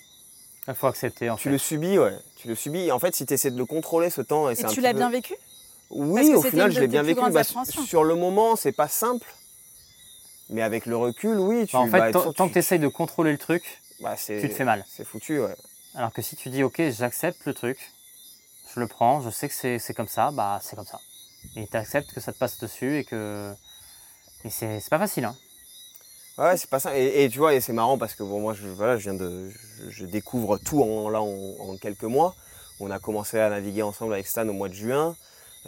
Il faut accepter. En tu le subis, ouais. Tu le subis. En fait, si tu essaies de le contrôler, ce temps. Et, tu l'as bien vécu? Oui, au final, je l'ai bien vécu. Bah, sur le moment, c'est pas simple. Mais avec le recul, oui. Tu, en fait, tant que tu essayes de contrôler le truc, bah, tu te fais mal. C'est foutu, ouais. Alors que si tu dis, ok, j'accepte le truc, je le prends, je sais que c'est comme ça, bah c'est comme ça. Et tu acceptes que ça te passe dessus et que. Et c'est pas facile, hein. Ouais, c'est pas ça. Et, tu vois, et c'est marrant parce que bon, moi, je, voilà, je viens de, je, découvre tout en, là en, quelques mois. On a commencé à naviguer ensemble avec Stan au mois de juin,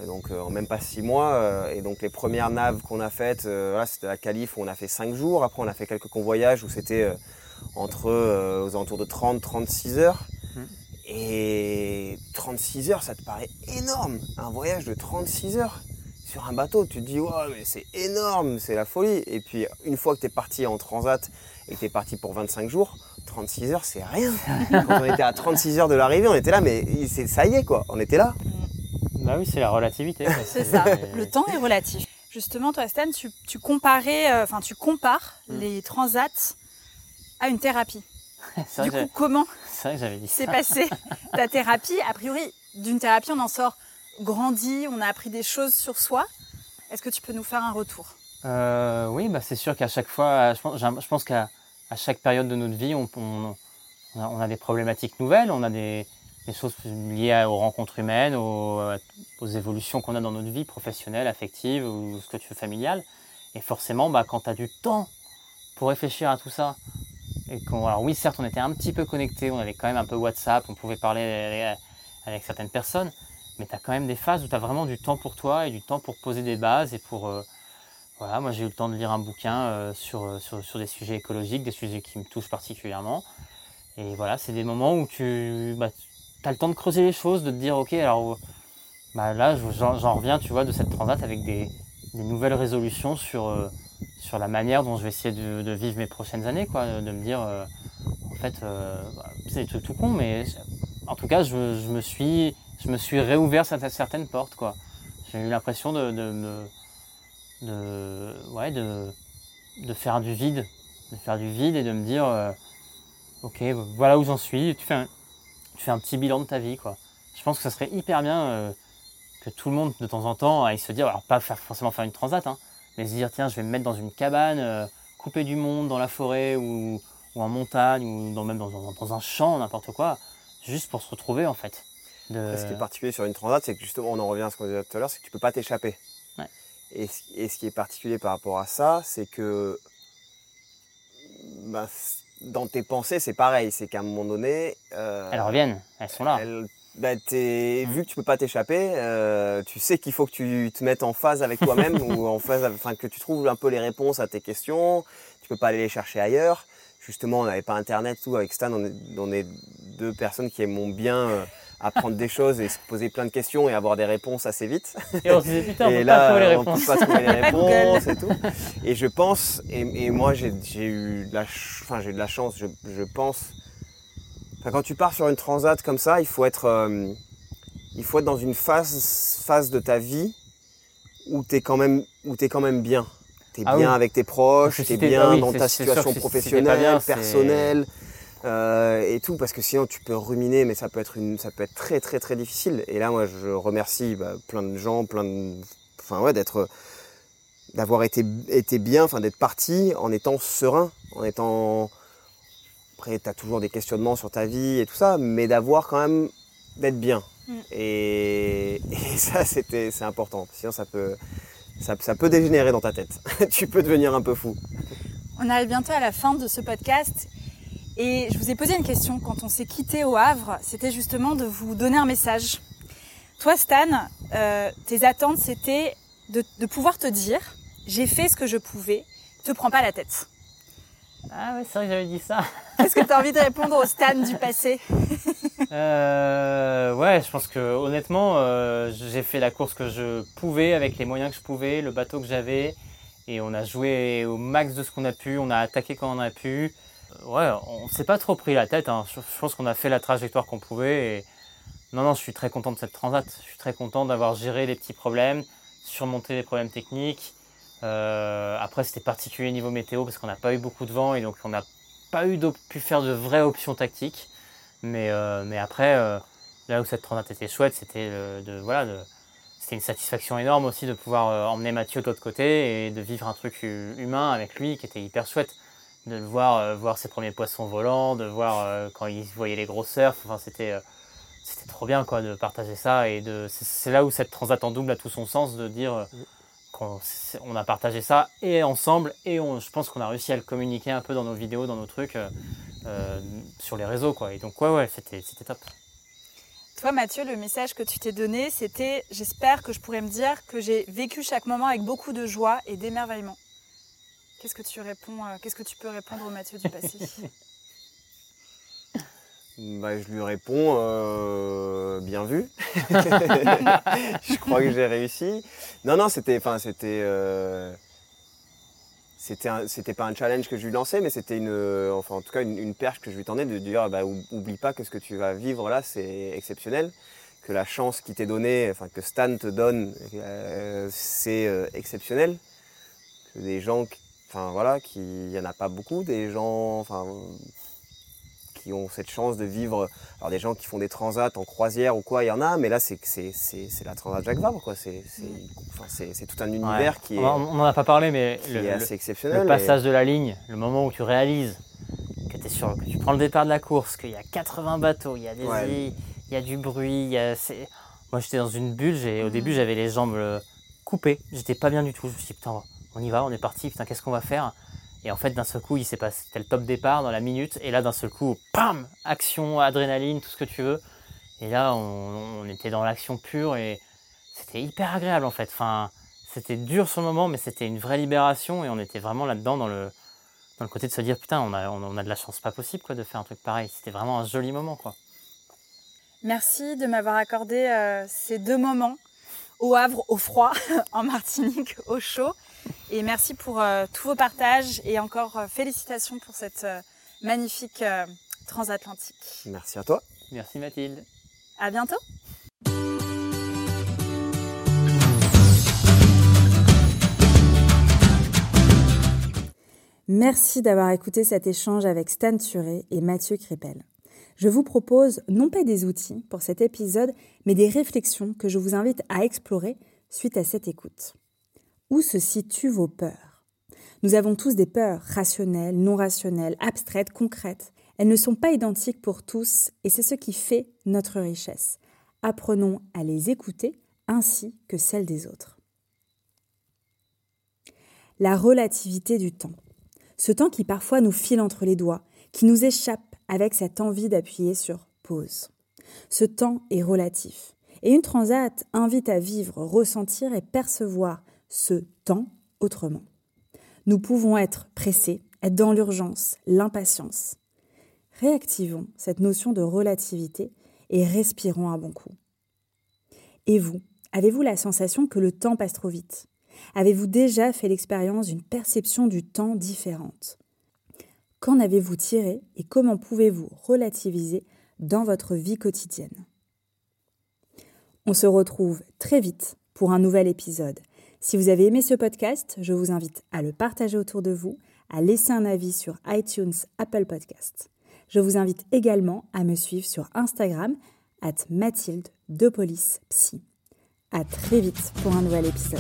donc euh, en même pas six mois. Euh, et donc les premières naves qu'on a faites, euh, voilà, c'était la Calife où on a fait cinq jours. Après, on a fait quelques convoyages où c'était entre aux alentours de 30-36 heures. Mmh. Et 36 heures, ça te paraît énorme. Un voyage de 36 heures sur un bateau, tu te dis, ouais, mais c'est énorme, c'est la folie. Et puis, une fois que tu es parti en transat et que tu es parti pour 25 jours, 36 heures, c'est rien. Quand on était à 36 heures de l'arrivée, on était là, mais ça y est, quoi, on était là. Bah oui, c'est la relativité. c'est ça, le temps est relatif. Justement, toi, Stan, tu, comparais, euh, tu compares mm. les transats à une thérapie. du coup, comment s'est passé ta thérapie A priori, d'une thérapie, on en sort grandi, on a appris des choses sur soi. Est-ce que tu peux nous faire un retour? Euh, Oui, bah c'est sûr qu'à chaque fois, je pense, qu'à chaque période de notre vie, on, a, des problématiques nouvelles, on a des, choses liées aux rencontres humaines, aux, évolutions qu'on a dans notre vie professionnelle, affective ou ce que tu veux familiale. Et forcément, bah, quand tu as du temps pour réfléchir à tout ça, et alors oui, certes, on était un petit peu connectés, on avait quand même un peu WhatsApp, on pouvait parler avec certaines personnes, mais tu as quand même des phases où tu as vraiment du temps pour toi et du temps pour poser des bases et pour... Euh, voilà, moi j'ai eu le temps de lire un bouquin euh, sur, sur, sur, des sujets écologiques, des sujets qui me touchent particulièrement. Et voilà, c'est des moments où tu bah, as le temps de creuser les choses, de te dire, ok, alors bah, là j'en reviens, tu vois, de cette transat avec des, nouvelles résolutions sur, euh, sur la manière dont je vais essayer de, vivre mes prochaines années, quoi, de me dire, en fait, bah, c'est des trucs tout con, mais en tout cas, je, me suis je me suis réouvert certaines portes, quoi. J'ai eu l'impression de, de, de, ouais, de, de, faire du vide, de faire du vide et de me dire, euh, ok, voilà où j'en suis. Tu fais un petit bilan de ta vie, quoi. Je pense que ça serait hyper bien euh, que tout le monde, de temps en temps, aille se dire, alors pas forcément faire une transat, hein, mais se dire, tiens, je vais me mettre dans une cabane, euh, couper du monde dans la forêt ou, ou en montagne ou dans, même dans, dans un champ, n'importe quoi, juste pour se retrouver, en fait. Ce qui est particulier sur une transat, c'est que justement, on en revient à ce qu'on disait tout à l'heure, c'est que tu peux pas t'échapper. Et, ce qui est particulier par rapport à ça, c'est que bah, dans tes pensées, c'est pareil. C'est qu'à un moment donné. Euh, elles reviennent, elles sont là. Bah, mm. Vu que tu peux pas t'échapper, euh, tu sais qu'il faut que tu te mettes en phase avec toi-même ou en phase, enfin que tu trouves un peu les réponses à tes questions. Tu peux pas aller les chercher ailleurs. Justement, on n'avait pas internet, tout avec Stan. On est, deux personnes qui aiment bien. Apprendre des choses et se poser plein de questions et avoir des réponses assez vite. Et on se disait putain, on peut pas trouver les réponses. peut pas trouver les réponses et tout. Et je pense, et, moi j'ai eu de la, enfin j'ai de la chance, je, je pense. Enfin, quand tu pars sur une transat comme ça, il faut être, euh, il faut être dans une phase, phase de ta vie où tu es quand même, où quand même bien. es Ah bien oui. avec tes proches, si t'es- bien ah dans ta situation t'es professionnelle, personnelle euh, et tout, parce que sinon tu peux ruminer, mais ça peut être une, ça peut être très très très difficile. Et là, moi, je remercie bah, plein de gens, plein de, enfin ouais, d'être, d'avoir été été bien, enfin d'être parti en étant serein, en étant après, tu as toujours des questionnements sur ta vie et tout ça, mais d'avoir quand même d'être bien. Mm. Et, et ça, c'était, c'est important. Sinon, ça peut, ça, ça peut dégénérer dans ta tête. tu peux devenir un peu fou. On arrive bientôt à la fin de ce podcast et je vous ai posé une question quand on s'est quitté au Havre. C'était justement de vous donner un message. Toi, Stan, euh, tes attentes, c'était de, de pouvoir te dire j'ai fait ce que je pouvais, te prends pas la tête. Ah ouais, c'est vrai que j'avais dit ça. Est-ce que tu as envie de répondre au Stan du passé? Euh, ouais, je pense que honnêtement, euh, j'ai fait la course que je pouvais avec les moyens que je pouvais, le bateau que j'avais, et on a joué au max de ce qu'on a pu. On a attaqué quand on a pu. Ouais, on s'est pas trop pris la tête. hein. Je, pense qu'on a fait la trajectoire qu'on pouvait. Non, non, je suis très content de cette transat. Je suis très content d'avoir géré les petits problèmes, surmonté les problèmes techniques. Euh, après, c'était particulier niveau météo parce qu'on n'a pas eu beaucoup de vent et donc on n'a pas eu pu faire de vraies options tactiques. Mais, euh, après, euh, là où cette transat était chouette, c'était de, voilà, c'était une satisfaction énorme aussi de pouvoir emmener Mathieu de l'autre côté et de vivre un truc hu- humain avec lui qui était hyper chouette. De le voir, euh, voir ses premiers poissons volants, de voir euh, quand il voyait les gros surfs. Enfin, c'était, euh, c'était trop bien quoi, de partager ça. Et de, c'est, là où cette transat en double a tout son sens de dire euh, qu'on on a partagé ça et ensemble. Et on, je pense qu'on a réussi à le communiquer un peu dans nos vidéos, dans nos trucs, euh, euh, sur les réseaux. Quoi. Et donc, ouais, ouais, c'était, c'était top. Toi, Mathieu, le message que tu t'es donné, c'était j'espère que je pourrais me dire que j'ai vécu chaque moment avec beaucoup de joie et d'émerveillement. Qu'est-ce que tu réponds euh, Qu'est-ce que tu peux répondre au Mathieu du passé Bah, je lui réponds euh, bien vu. je crois que j'ai réussi. Non, non, c'était, enfin, c'était, euh, c'était, pas un challenge que je lui lançais, mais c'était une, enfin, en tout cas, une, une perche que je lui tendais de dire, bah, ou- oublie pas que ce que tu vas vivre là, c'est exceptionnel, que la chance qui t'est donnée, enfin, que Stan te donne, euh, c'est exceptionnel, que des gens, qui- enfin, voilà, qui, il y en a pas beaucoup, des gens, enfin qui ont cette chance de vivre. Alors des gens qui font des transats en croisière ou quoi, il y en a, mais là c'est la transat Jacques Vabre quoi. C'est enfin, tout un univers Ouais. qui est, On n'en a pas parlé, mais le, est le- assez exceptionnel. le et- passage de la ligne, le moment où tu réalises que, t'es sur, que tu prends le départ de la course, qu'il y a 80 bateaux, il y a des Ouais. îles, il y a du bruit, il y a, moi j'étais dans une bulle, au début j'avais les jambes euh, coupées, j'étais pas bien du tout, je me suis dit putain on y va, on est parti, putain qu'est-ce qu'on va faire? Et en fait d'un seul coup il s'est passé, c'était le top départ dans la minute, et là d'un seul coup, pam, action, adrénaline, tout ce que tu veux, et là on, était dans l'action pure et c'était hyper agréable en fait, c'était dur le moment, mais c'était une vraie libération et on était vraiment là-dedans dans le, dans le côté de se dire putain, on a, on, on a de la chance pas possible quoi, de faire un truc pareil. C'était vraiment un joli moment quoi. Merci de m'avoir accordé euh, ces deux moments au Havre, au froid, en Martinique, au chaud. Et merci pour euh, tous vos partages et encore euh, félicitations pour cette euh, magnifique euh, transatlantique. Merci à toi. Merci Mathilde. À bientôt. Merci d'avoir écouté cet échange avec Stan Turé et Mathieu Crépel. Je vous propose non pas des outils pour cet épisode, mais des réflexions que je vous invite à explorer suite à cette écoute. Où se situent vos peurs? Nous avons tous des peurs rationnelles, non rationnelles, abstraites, concrètes. Elles ne sont pas identiques pour tous et c'est ce qui fait notre richesse. Apprenons à les écouter ainsi que celles des autres. La relativité du temps. Ce temps qui parfois nous file entre les doigts, qui nous échappe avec cette envie d'appuyer sur pause. Ce temps est relatif. Et une transat invite à vivre, ressentir et percevoir ce temps autrement. Nous pouvons être pressés, être dans l'urgence, l'impatience. Réactivons cette notion de relativité et respirons un bon coup. Et vous, avez-vous la sensation que le temps passe trop vite? Avez-vous déjà fait l'expérience d'une perception du temps différente? Qu'en avez-vous tiré et comment pouvez-vous relativiser dans votre vie quotidienne? On se retrouve très vite pour un nouvel épisode. Si vous avez aimé ce podcast, je vous invite à le partager autour de vous, à laisser un avis sur iTunes, Apple Podcasts. Je vous invite également à me suivre sur Instagram, at Mathilde de. À très vite pour un nouvel épisode.